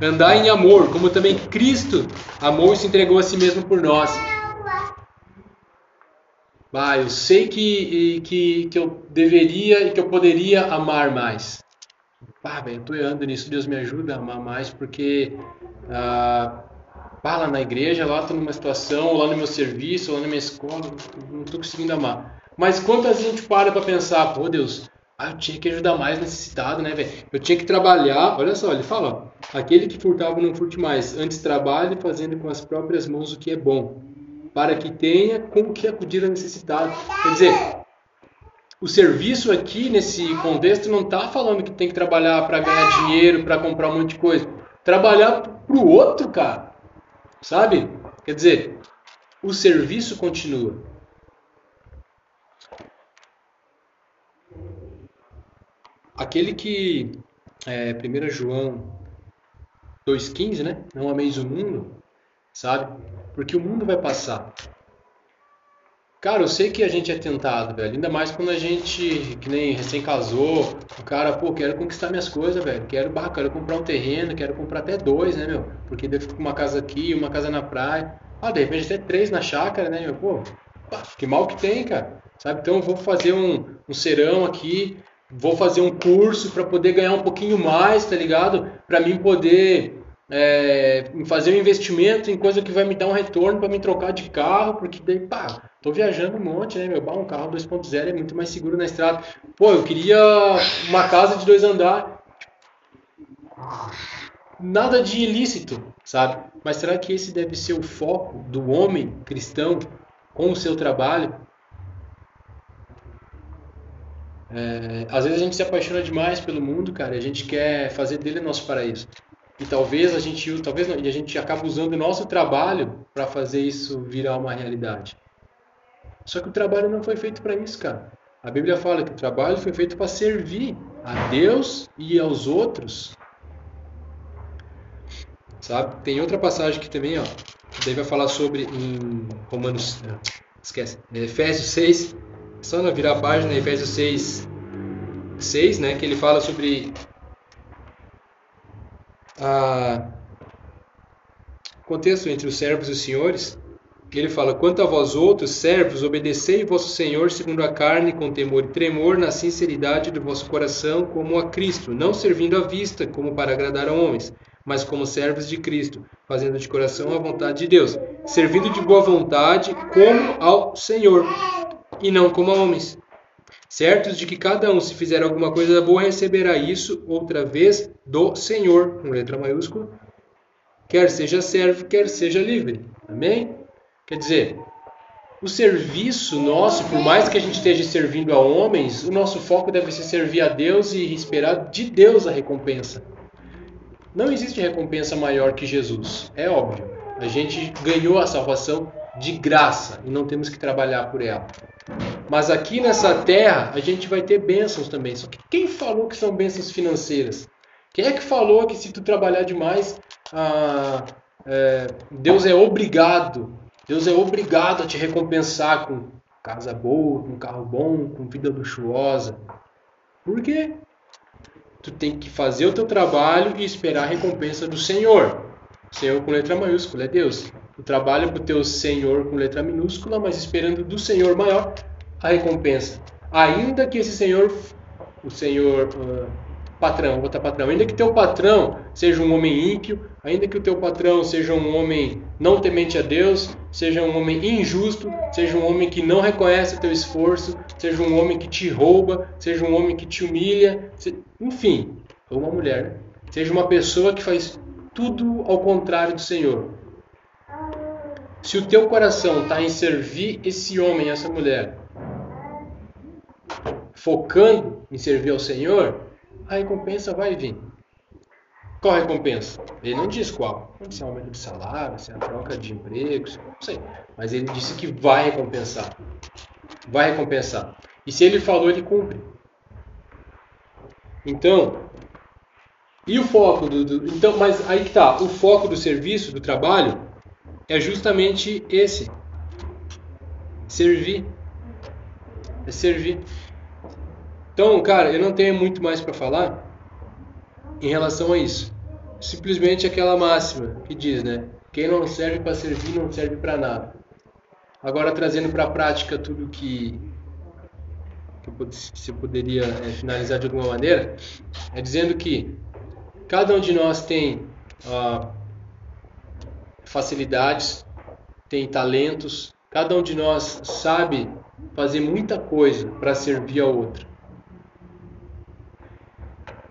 Andar em amor, como também Cristo amou e se entregou a si mesmo por nós. Bah, eu sei que, que, que eu deveria e que eu poderia amar mais. Pá, velho, eu tô errando nisso, Deus me ajuda a amar mais, porque ah, pá, lá na igreja, lá tô numa situação, lá no meu serviço, lá na minha escola, não tô conseguindo amar. Mas quantas a gente para pra pensar, pô Deus, ah, eu tinha que ajudar mais necessitado, né, velho? Eu tinha que trabalhar, olha só, ele fala, aquele que furtava não furte mais, antes trabalhe fazendo com as próprias mãos o que é bom, para que tenha com o que acudir a necessitado. Quer dizer, o serviço aqui, nesse contexto, não está falando que tem que trabalhar para ganhar dinheiro, para comprar um monte de coisa. Trabalhar para o outro, cara. Sabe? Quer dizer, o serviço continua. Aquele que, é, 1 João 2,15, né? Não ameis o mundo, sabe? Porque o mundo vai passar. Cara, eu sei que a gente é tentado, velho. Ainda mais quando a gente, que nem recém casou, o cara, pô, quero conquistar minhas coisas, velho. Quero, bah, quero comprar um terreno, quero comprar até dois, né, meu? Porque daí fica uma casa aqui, uma casa na praia. Ah, de repente até três na chácara, né, meu? Pô, que mal que tem, cara. Sabe? Então eu vou fazer um, um serão aqui, vou fazer um curso para poder ganhar um pouquinho mais, tá ligado? Para mim poder é, fazer um investimento em coisa que vai me dar um retorno para me trocar de carro, porque daí, pá, Tô viajando um monte, né, meu? Bah, um carro 2.0 é muito mais seguro na estrada. Pô, eu queria uma casa de dois andares. Nada de ilícito, sabe? Mas será que esse deve ser o foco do homem cristão com o seu trabalho? É, às vezes a gente se apaixona demais pelo mundo, cara, e a gente quer fazer dele nosso paraíso. E talvez a gente, talvez e a gente acaba usando o nosso trabalho para fazer isso virar uma realidade. Só que o trabalho não foi feito para isso, cara. A Bíblia fala que o trabalho foi feito para servir a Deus e aos outros. Sabe? Tem outra passagem que também, ó, daí vai falar sobre em Romanos, esquece, Efésios 6, só na virar a página, Efésios 6, 6, né, que ele fala sobre a contexto entre os servos e os senhores, ele fala: Quanto a vós outros, servos, obedecei vosso Senhor segundo a carne, com temor e tremor, na sinceridade do vosso coração, como a Cristo, não servindo à vista, como para agradar a homens, mas como servos de Cristo, fazendo de coração a vontade de Deus, servindo de boa vontade, como ao Senhor, e não como a homens. Certos de que cada um, se fizer alguma coisa boa, receberá isso outra vez do Senhor, com letra maiúscula, quer seja servo, quer seja livre. Amém? Quer dizer, o serviço nosso, por mais que a gente esteja servindo a homens, o nosso foco deve ser servir a Deus e esperar de Deus a recompensa. Não existe recompensa maior que Jesus, é óbvio. A gente ganhou a salvação de graça e não temos que trabalhar por ela. Mas aqui nessa terra a gente vai ter bênçãos também. Só que quem falou que são bênçãos financeiras? Quem é que falou que se tu trabalhar demais, ah, é, Deus é obrigado Deus é obrigado a te recompensar com casa boa, com carro bom, com vida luxuosa. Por quê? Tu tem que fazer o teu trabalho e esperar a recompensa do Senhor. Senhor com letra maiúscula é Deus. Tu trabalha para o teu Senhor com letra minúscula, mas esperando do Senhor maior a recompensa. Ainda que esse Senhor, o Senhor uh, patrão, vou patrão, ainda que teu patrão seja um homem ímpio, ainda que o teu patrão seja um homem não temente a Deus, seja um homem injusto, seja um homem que não reconhece teu esforço, seja um homem que te rouba, seja um homem que te humilha, enfim, ou uma mulher, né? seja uma pessoa que faz tudo ao contrário do Senhor. Se o teu coração está em servir esse homem, essa mulher, focando em servir ao Senhor, a recompensa vai vir. Qual a recompensa? Ele não diz qual. Pode ser aumento de salário, se é a troca de emprego, não sei. Mas ele disse que vai recompensar. Vai recompensar. E se ele falou, ele cumpre. Então, e o foco do, do, então, mas aí que tá, o foco do serviço, do trabalho é justamente esse. Servir. É servir. Então, cara, eu não tenho muito mais para falar em relação a isso. Simplesmente aquela máxima que diz, né? Quem não serve para servir não serve para nada. Agora trazendo para a prática tudo que, que você poderia é, finalizar de alguma maneira, é dizendo que cada um de nós tem ah, facilidades, tem talentos, cada um de nós sabe fazer muita coisa para servir ao outro.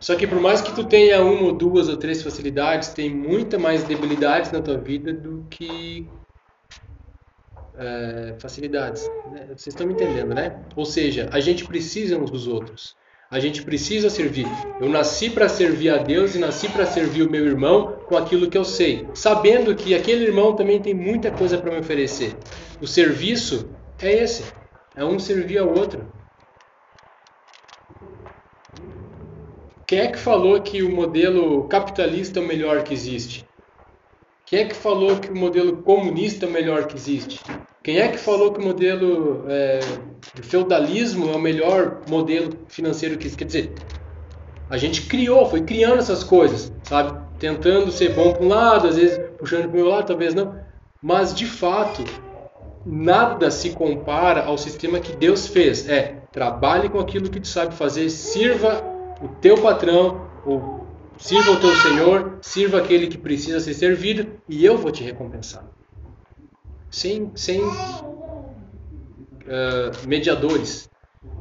Só que por mais que tu tenha uma ou duas ou três facilidades, tem muita mais debilidades na tua vida do que é, facilidades. Né? Vocês estão me entendendo, né? Ou seja, a gente precisa uns dos outros. A gente precisa servir. Eu nasci para servir a Deus e nasci para servir o meu irmão com aquilo que eu sei, sabendo que aquele irmão também tem muita coisa para me oferecer. O serviço é esse, é um servir ao outro. Quem é que falou que o modelo capitalista é o melhor que existe? Quem é que falou que o modelo comunista é o melhor que existe? Quem é que falou que o modelo é, feudalismo é o melhor modelo financeiro que existe? Quer dizer, a gente criou, foi criando essas coisas, sabe? Tentando ser bom para um lado, às vezes puxando para o meu lado, talvez não. Mas, de fato, nada se compara ao sistema que Deus fez. É, trabalhe com aquilo que tu sabe fazer, sirva o teu patrão, ou sirva o teu Senhor, sirva aquele que precisa ser servido e eu vou te recompensar. Sem, sem uh, mediadores.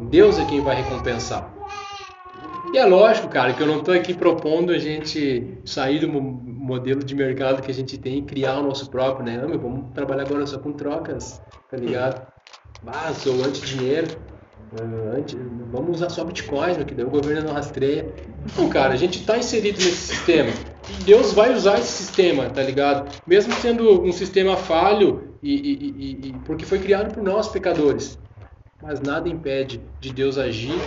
Deus é quem vai recompensar. E é lógico, cara, que eu não estou aqui propondo a gente sair do modelo de mercado que a gente tem e criar o nosso próprio, né? Não, meu, vamos trabalhar agora só com trocas, tá ligado? Mas, ou anti-dinheiro. Uh, antes, vamos usar só Bitcoin, que daí o governo não rastreia. Não, cara, a gente está inserido nesse sistema. E Deus vai usar esse sistema, tá ligado? Mesmo sendo um sistema falho, e, e, e porque foi criado por nós, pecadores. Mas nada impede de Deus agir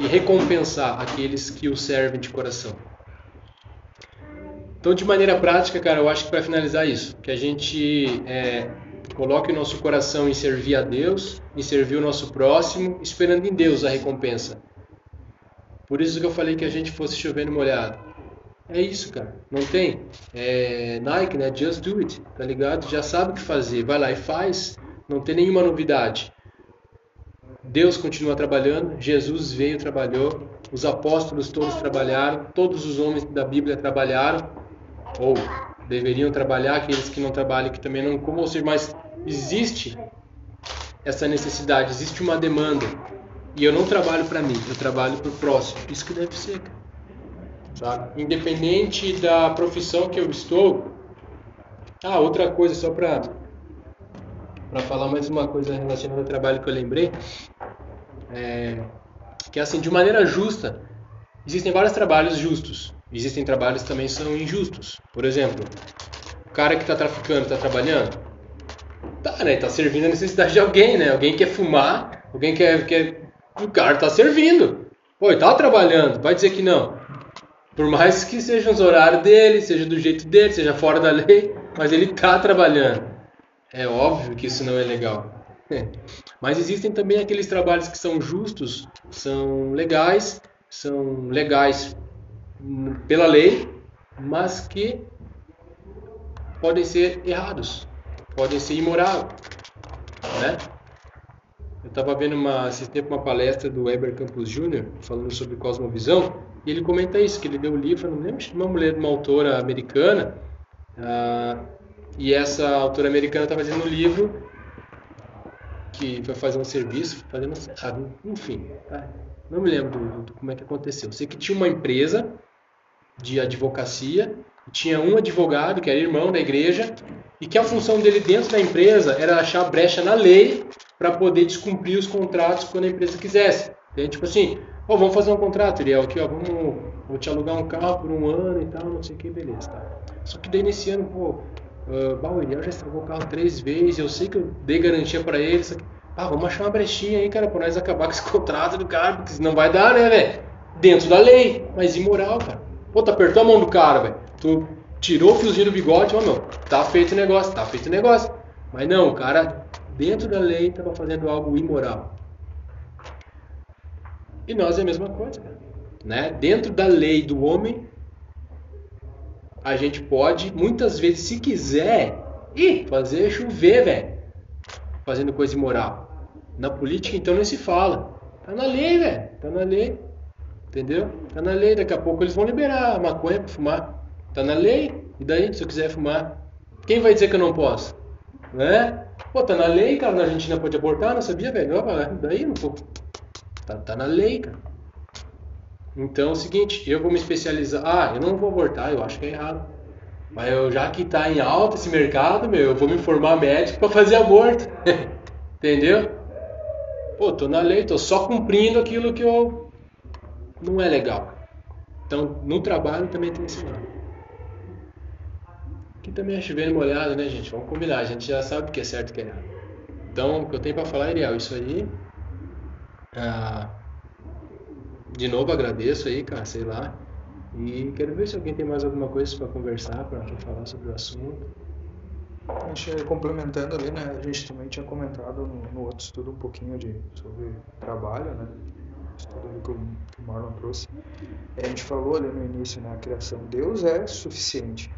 e recompensar aqueles que o servem de coração. Então, de maneira prática, cara, eu acho que para finalizar isso, que a gente é, Coloque o nosso coração em servir a Deus, em servir o nosso próximo, esperando em Deus a recompensa. Por isso que eu falei que a gente fosse chovendo molhado. É isso, cara. Não tem. É Nike, né? Just do it, tá ligado? Já sabe o que fazer. Vai lá e faz. Não tem nenhuma novidade. Deus continua trabalhando. Jesus veio, trabalhou. Os apóstolos todos trabalharam. Todos os homens da Bíblia trabalharam. Ou deveriam trabalhar. Aqueles que não trabalham, que também não. Como seja, mas existe essa necessidade, existe uma demanda. E eu não trabalho para mim, eu trabalho para o próximo. Isso que deve ser. Sabe? Independente da profissão que eu estou. Ah, outra coisa, só para para falar mais uma coisa relacionada ao trabalho que eu lembrei, é, que assim, de maneira justa, existem vários trabalhos justos, existem trabalhos que também são injustos. Por exemplo, o cara que está traficando, está trabalhando, Tá, né? Tá servindo a necessidade de alguém, né? Alguém quer fumar, alguém quer. quer... O cara tá servindo. Pô, ele tá trabalhando, vai dizer que não. Por mais que sejam os horários dele, seja do jeito dele, seja fora da lei, mas ele tá trabalhando. É óbvio que isso não é legal. Mas existem também aqueles trabalhos que são justos, são legais, são legais pela lei, mas que podem ser errados, podem ser imorais, né? Eu estava vendo uma, tempo uma palestra do Weber Campos Jr. falando sobre cosmovisão e ele comenta isso, que ele deu o um livro, não lembro de uma mulher, uma autora americana, ah, e essa autora americana está fazendo um livro que foi fazer um serviço, fazendo, enfim, tá? não me lembro do, do, como é que aconteceu. Sei que tinha uma empresa de advocacia, tinha um advogado que era irmão da igreja e que a função dele dentro da empresa era achar brecha na lei para poder descumprir os contratos quando a empresa quisesse. Então, tipo assim, oh, vamos fazer um contrato, Ariel, aqui, ó, vamos, vou te alugar um carro por um ano e tal, não sei o que, beleza. Tá. Só que daí nesse ano, pô, uh, o Ariel já estragou o carro três vezes, eu sei que eu dei garantia para ele, só que, ah, vamos achar uma brechinha aí, cara, pra nós acabar com esse contrato do cara, porque senão vai dar, né, velho? Dentro da lei, mas imoral, cara. Pô, tu apertou a mão do cara, velho. Tu tirou o fiozinho do bigode, ó, meu, tá feito o negócio, tá feito o negócio. Mas não, o cara, dentro da lei, tava fazendo algo imoral. E nós é a mesma coisa. Né? Dentro da lei do homem, a gente pode, muitas vezes, se quiser, ir fazer chover, velho. Fazendo coisa imoral. Na política, então, não se fala. Tá na lei, velho. Tá na lei. Entendeu? Tá na lei. Daqui a pouco eles vão liberar a maconha pra fumar. Tá na lei. E daí, se eu quiser fumar? Quem vai dizer que eu não posso? Né? Pô, tá na lei, cara. Na Argentina pode abortar, não sabia, velho? Daí não vou. Tá, tá na lei, cara. Então é o seguinte, eu vou me especializar. Ah, eu não vou abortar, eu acho que é errado. Mas eu, já que tá em alta esse mercado, meu, eu vou me formar médico para fazer aborto. Entendeu? Pô, tô na lei, tô só cumprindo aquilo que eu não é legal. Então, no trabalho também tem esse lado. Aqui também é chovendo molhado, né, gente? Vamos combinar, a gente já sabe o que é certo e o que é errado. Então, o que eu tenho para falar, Ariel, isso aí. Ah, de novo agradeço aí, cara, sei lá. E quero ver se alguém tem mais alguma coisa para conversar, para falar sobre o assunto. A gente, complementando ali, né, a gente também tinha comentado no, no outro estudo um pouquinho de, sobre trabalho, né, estudo que o, que o Marlon trouxe. A gente falou ali no início, né, a criação. Deus é suficiente.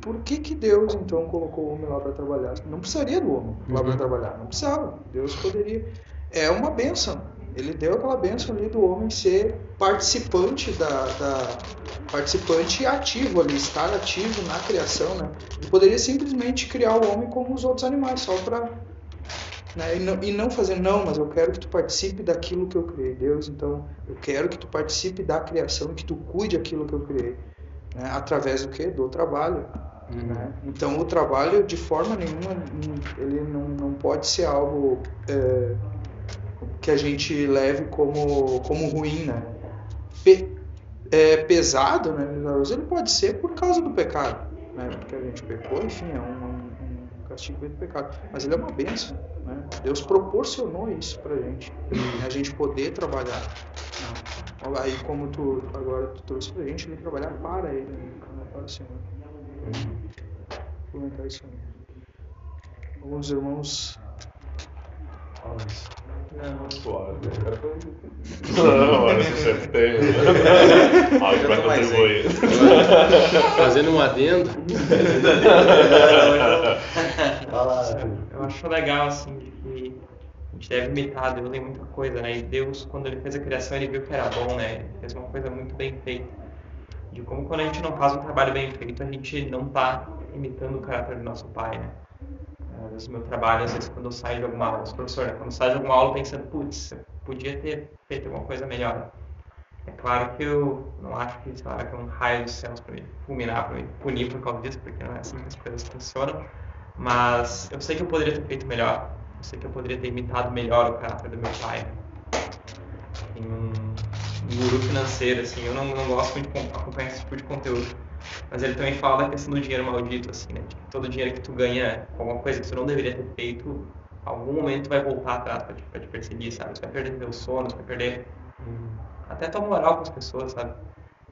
Por que, que Deus então colocou o homem lá para trabalhar? Não precisaria do homem lá uhum. para trabalhar, não precisava. Deus poderia. É uma benção ele deu aquela benção ali do homem ser participante da, da, participante ativo ali, estar ativo na criação, né? Ele poderia simplesmente criar o homem como os outros animais, só para né? E, não, e não fazer não, mas eu quero que tu participe daquilo que eu criei, Deus. Então eu quero que tu participe da criação, que tu cuide aquilo que eu criei, né? através do que do trabalho. Uhum. Né? Então o trabalho de forma nenhuma ele não, não pode ser algo é, que a gente leve como, como ruim, né? Pe, é, pesado, né, ele pode ser por causa do pecado, né? Porque a gente pecou, enfim, é um, castigo do pecado. Mas ele é uma bênção, né? Deus proporcionou isso pra gente, né? a gente poder trabalhar. Né? Aí como tu agora tu trouxe pra gente, ele trabalhar para ele, né? para o Senhor. Comentar isso aí. Alguns irmãos. Não, suave. Não, olha, você sempre tem algo contribuir. Fazendo um adendo. Eu acho legal, assim, que a gente deve imitar Deus em muita coisa, né? E Deus, quando ele fez a criação, ele viu que era bom, né? Ele fez uma coisa muito bem feita. De como quando a gente não faz um trabalho bem feito, a gente não está imitando o caráter do nosso pai, né? Vezes, meu trabalho, às vezes, quando eu saio de alguma aula, os professores, né? quando saio de alguma aula pensando, putz, podia ter feito alguma coisa melhor. É claro que eu não acho que, sei lá, que é um raio dos céus para me fulminar, para me punir por causa disso, porque não é assim que as coisas funcionam. Mas eu sei que eu poderia ter feito melhor. Eu sei que eu poderia ter imitado melhor o caráter do meu pai. Em um, um guru financeiro, assim, eu não, não gosto muito de acompanhar esse tipo de conteúdo mas ele também fala da questão do dinheiro maldito, assim, né? Tipo, todo o dinheiro que tu ganha com alguma coisa que tu não deveria ter feito, algum momento vai voltar atrás pra te, pra te perseguir, sabe? Tu vai perder teu sono, tu vai perder hum, até tua moral com as pessoas, sabe?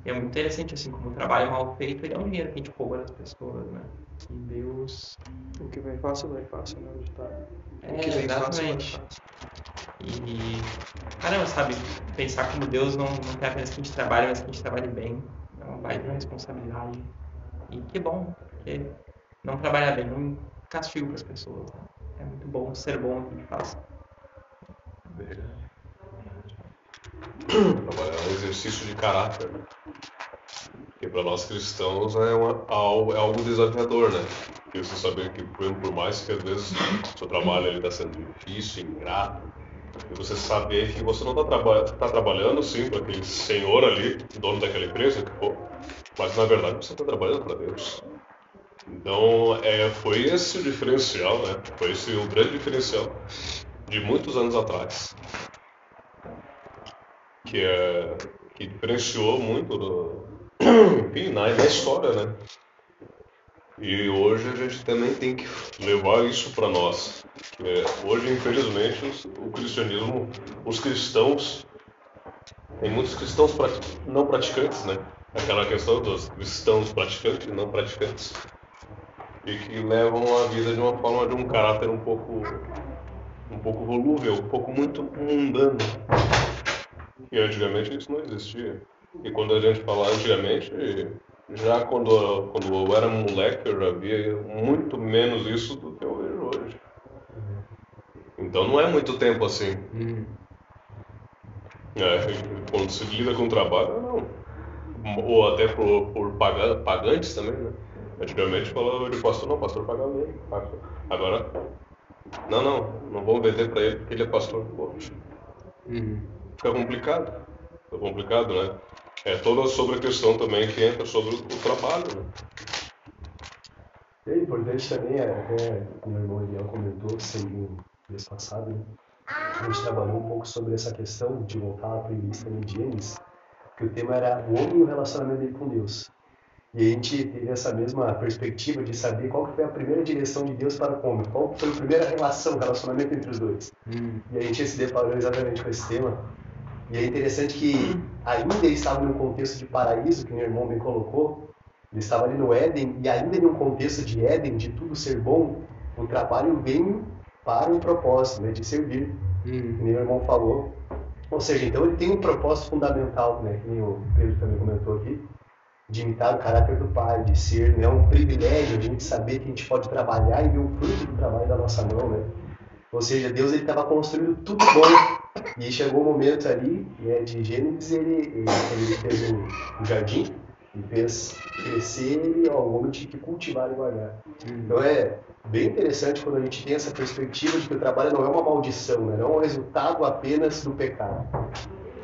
E é muito interessante, assim, como o trabalho mal feito, ele é um dinheiro que a gente rouba das pessoas, né? E Deus, o que vem fácil, vai fácil, né? O ditado. É, o que vem exatamente. fácil. E, caramba, sabe, pensar como Deus não, não quer apenas que a gente trabalhe, mas que a gente trabalhe bem, é uma baita responsabilidade. E que bom, porque não trabalhar bem é um castigo para as pessoas. Né? É muito bom ser bom no que a gente faz. Trabalhar é um exercício de caráter. né? Porque para nós cristãos é, uma, algo, é algo desafiador, né? Porque você saber que, por mais que às vezes seu trabalho está sendo difícil, ingrato, e você saber que você não está traba tá trabalhando, sim, para aquele senhor ali, dono daquela empresa, que for, mas na verdade você está trabalhando para Deus. Então, é, foi esse o diferencial, né? Foi esse o grande diferencial de muitos anos atrás. Que, é, que diferenciou muito do, enfim, na, na história, né? E hoje a gente também tem que levar isso para nós. É, hoje, infelizmente, os- o cristianismo, os cristãos, tem muitos cristãos não praticantes, né? Aquela questão dos cristãos praticantes e não praticantes. E que levam a vida de uma forma, de um caráter um pouco, um pouco volúvel, um pouco muito mundano. E antigamente isso não existia. E quando a gente fala antigamente, já quando, quando eu era moleque, eu já via muito menos isso do que eu vejo hoje. Então não é muito tempo assim. É, e quando se lida com trabalho, não. Ou até por, por paga- pagantes também, né? Antigamente falava de pastor, não, pastor paga bem. Agora, não, não, não vou vender para ele porque ele é pastor. Poxa, fica complicado. Fica complicado, né? É toda sobre a questão também que entra sobre o, o trabalho, né? É importante também, é, até o meu irmão Eliel comentou sempre mês passado, né? a gente trabalhou um pouco sobre essa questão de voltar para o início também de Gênesis, que o tema era o homem e o relacionamento dele com Deus. E a gente teve essa mesma perspectiva de saber qual que foi a primeira direção de Deus para o homem, qual que foi a primeira relação, relacionamento entre os dois. E a gente se deparou exatamente com esse tema. E é interessante que ainda ele estava num contexto de paraíso, que meu irmão bem colocou, ele estava ali no Éden, e ainda em um contexto de Éden, de tudo ser bom, o trabalho veio para um propósito, né, de servir, que nem meu irmão falou. Ou seja, então ele tem um propósito fundamental, né, que nem o Pedro também comentou aqui, de imitar o caráter do Pai, de ser, né, um privilégio a gente saber que a gente pode trabalhar e ver o fruto do trabalho da nossa mão, né. Ou seja, Deus ele estava construindo tudo bom e chegou o momento ali né, de Gênesis, ele, ele, ele fez o, o jardim e fez crescer e ó, o homem tinha que cultivar e guardar. Então é bem interessante quando a gente tem essa perspectiva de que o trabalho não é uma maldição, né? não é um resultado apenas do pecado.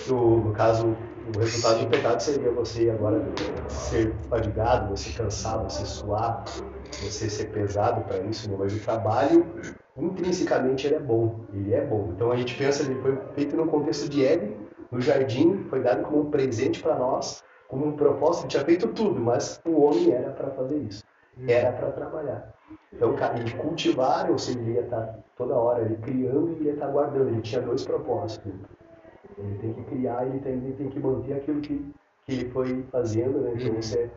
No, no caso, o resultado do pecado seria você agora ser fadigado, você cansar, você suar, você ser pesado para isso, né? mas o trabalho intrinsecamente ele é bom, ele é bom. Então a gente pensa, ele foi feito no contexto de Éden, no jardim, foi dado como um presente para nós, como um propósito, ele tinha feito tudo, mas o homem era para fazer isso, era para trabalhar. Então, ca- e cultivar, ou seja, ele ia estar toda hora ele criando e ia estar guardando, ele tinha dois propósitos. Ele tem que criar e ele também tem que manter aquilo que, que ele foi fazendo, né? Então isso é,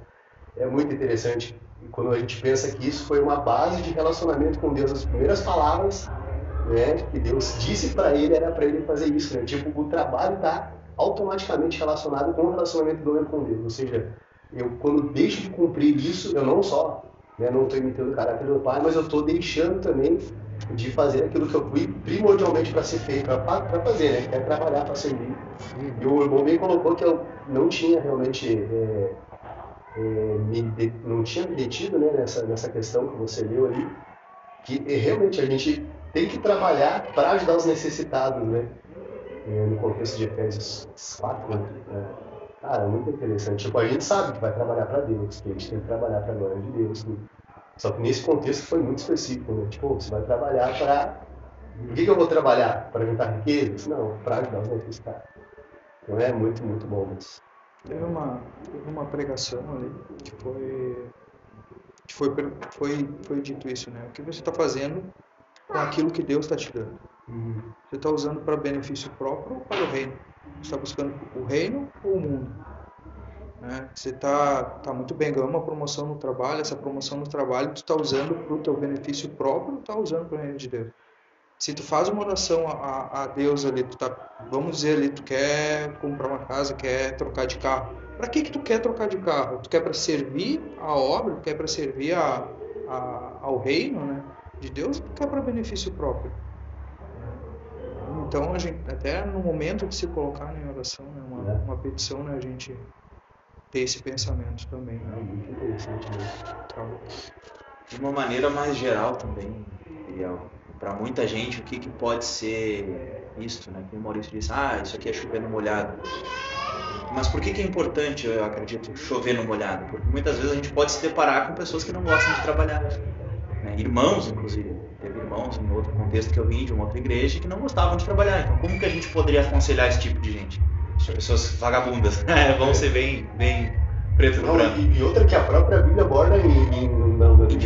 é muito interessante. E quando a gente pensa que isso foi uma base de relacionamento com Deus, as primeiras palavras né, que Deus disse para ele era para ele fazer isso. Né? Tipo, o trabalho está automaticamente relacionado com o relacionamento do homem com Deus. Ou seja, eu quando deixo de cumprir isso, eu não só né, não estou imitando o caráter do pai, mas eu estou deixando também de fazer aquilo que eu fui primordialmente para ser feito, para fazer, né? Que é trabalhar para servir. E o irmão bem colocou que eu não tinha realmente é, é, me de- não tinha me detido né, nessa, nessa questão que você leu ali, que realmente a gente tem que trabalhar para ajudar os necessitados, né? É, no contexto de Efésios 4, né? É, Cara, é muito interessante. Tipo, a gente sabe que vai trabalhar para Deus, que a gente tem que trabalhar para a glória de Deus. né? Só que nesse contexto foi muito específico, né? Tipo, você vai trabalhar para... O que, que eu vou trabalhar? Para juntar riquezas? Não, para ajudar os necessitados. Então é muito, muito bom isso. Teve uma, teve uma pregação ali que foi, que foi, foi, foi dito isso, né? O que você está fazendo com aquilo que Deus está te dando? Você está usando para benefício próprio ou para o reino? Você está buscando o reino ou o mundo? Né? Você tá, tá muito bem, ganhou uma promoção no trabalho, essa promoção no trabalho tu tá usando para o teu benefício próprio, tá usando para o reino de Deus. Se tu faz uma oração a, a Deus ali, tu tá, vamos dizer ali, tu quer comprar uma casa, quer trocar de carro. Para que que tu quer trocar de carro? Tu quer para servir a obra, tu quer para servir a, a, ao reino, né? De Deus, ou tu quer para benefício próprio? Então, a gente, até no momento de se colocar em oração, né, uma, É. uma petição, né, a gente ter esse pensamento também. É muito interessante. Então, De uma maneira mais geral também, para muita gente, o que, que pode ser isto, né? Que o Maurício disse, ah, isso aqui é chover no molhado. Mas por que, que é importante, eu acredito, chover no molhado? Porque muitas vezes a gente pode se deparar com pessoas que não gostam de trabalhar. né? Irmãos, inclusive. Teve irmãos em outro contexto que eu vim de uma outra igreja que não gostavam de trabalhar. Então, como que a gente poderia aconselhar esse tipo de gente? Pessoas vagabundas. Vamos ser bem, bem preto no Não, branco. e, e outra que a própria Bíblia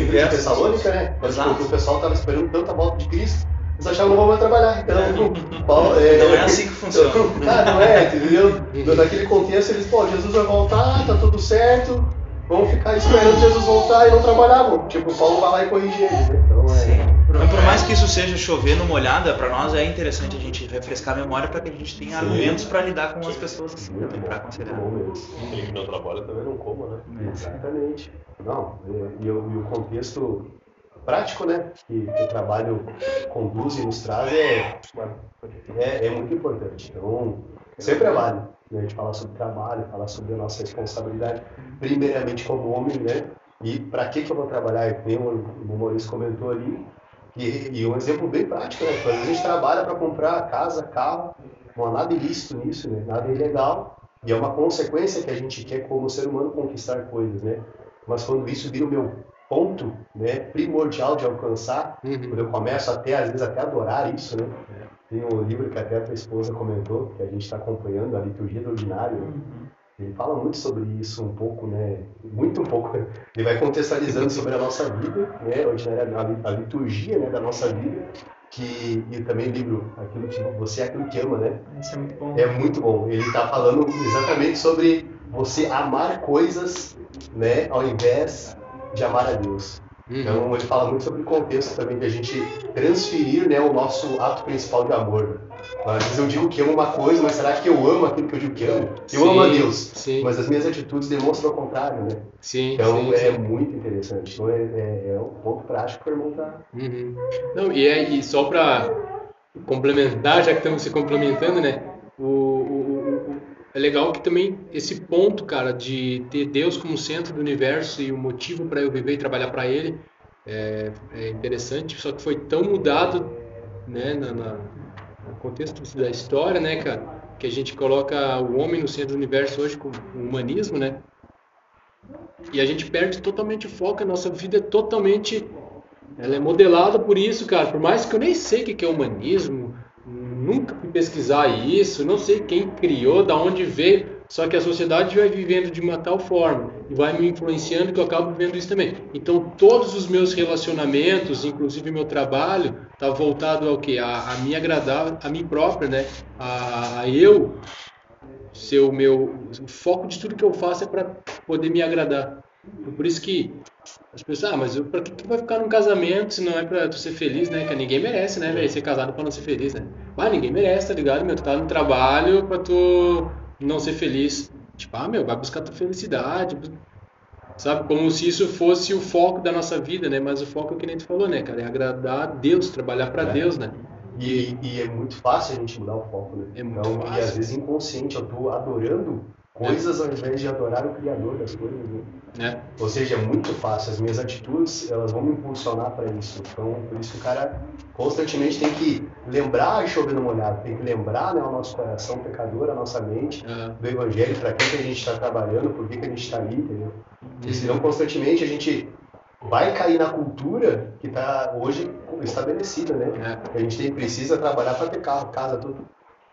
Bíblia de Tessalônica, né? Mas, Exato. Porque o pessoal estava esperando tanta volta de Cristo, eles achavam que não vão trabalhar. Então, Paulo, é, Não é assim que funciona. Ah, não é, entendeu? Naquele contexto eles, pô, Jesus vai voltar, tá tudo certo, vamos ficar esperando Jesus voltar e não trabalhavam. Tipo, Paulo vai lá e corrige eles, né? Então, é, Sim. Então, por mais que isso seja chover no molhada, para nós é interessante a gente refrescar a memória para que a gente tenha argumentos para lidar com as pessoas assim também, para. Aquele que não trabalha também não coma, né? Exatamente. Não, e, e o, e o contexto prático, né, que, que o trabalho conduz e nos traz é, é, é muito importante. Então, sempre é válido né, a gente falar sobre trabalho, falar sobre a nossa responsabilidade, primeiramente como homem, né, e para que, que eu vou trabalhar? Tem o Maurício comentou ali, e, e um exemplo bem prático, né, às vezes a gente trabalha para comprar casa, carro, não há nada ilícito nisso, né, nada ilegal, e é uma consequência que a gente quer como ser humano conquistar coisas, né? Mas quando isso vira o meu ponto, né, primordial de alcançar, Uhum. quando eu começo até às vezes até adorar isso, né? Tem um livro que até a tua esposa comentou, que a gente está acompanhando, a liturgia do ordinário. né? Ele fala muito sobre isso um pouco, né? Muito um pouco. Ele vai contextualizando sobre a nossa vida, né? A a liturgia, né, da nossa vida, que e também o livro aquilo que você é aquilo que ama, né? Isso é muito bom. É muito bom. Ele está falando exatamente sobre você amar coisas, né, ao invés de amar a Deus. Uhum. Então ele fala muito sobre o contexto também de a gente transferir, né, o nosso ato principal de amor. Às vezes eu digo que amo uma coisa, mas será que eu amo aquilo que eu digo que amo? Eu Sim, amo a Deus, sim. mas as minhas atitudes demonstram o contrário, né? Sim, Então é muito interessante. Então é, é, é um ponto prático o irmão tá Uhum. Não, e, é, e só para complementar, já que estamos se complementando, né? O, o- o- é legal que também esse ponto, cara, de ter Deus como centro do universo e o motivo para eu viver e trabalhar para Ele é, é interessante, só que foi tão mudado, né, na, na- contexto da história, né, cara, que a gente coloca o homem no centro do universo hoje com o humanismo, né? E a gente perde totalmente o foco, a nossa vida é totalmente ela é modelada por isso, cara. Por mais que eu nem sei o que é humanismo, nunca fui pesquisar isso, não sei quem criou, da onde veio. Só que a sociedade vai vivendo de uma tal forma e vai me influenciando que eu acabo vivendo isso também. Então todos os meus relacionamentos, inclusive meu trabalho, tá voltado ao que? A, a me agradar, a mim própria, né? A, a eu ser o meu o foco de tudo que eu faço é para poder me agradar. Por isso que as pessoas, ah, mas pra que tu vai ficar num casamento se não é pra tu ser feliz, né? Que ninguém merece, né, velho? Ser casado pra não ser feliz, né? Ah, ninguém merece, tá ligado, meu? Tu tá no trabalho pra tu não ser feliz. Tipo, ah, meu, vai buscar tua felicidade. Sabe? Como se isso fosse o foco da nossa vida, né? Mas o foco é o que nem tu falou, né, cara? É agradar a Deus, trabalhar pra É. Deus, né? E, e é muito fácil a gente mudar o foco, né? É muito então, E fácil. às vezes inconsciente, eu tô adorando coisas ao invés de adorar o Criador das coisas, né? né? Ou seja, é muito fácil. As minhas atitudes, elas vão me impulsionar para isso. Então, por isso que o cara constantemente tem que lembrar de chover no molhado, tem que lembrar né, o nosso coração pecador, a nossa mente, Ah, do Evangelho, para que, que a gente está trabalhando, por que, que a gente está ali, entendeu? Uhum. senão, constantemente, a gente vai cair na cultura que está hoje estabelecida, né? é. a gente tem, precisa trabalhar para ter carro, casa, tudo.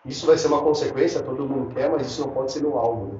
Isso vai ser uma consequência, todo mundo quer, mas isso não pode ser o alvo. Né?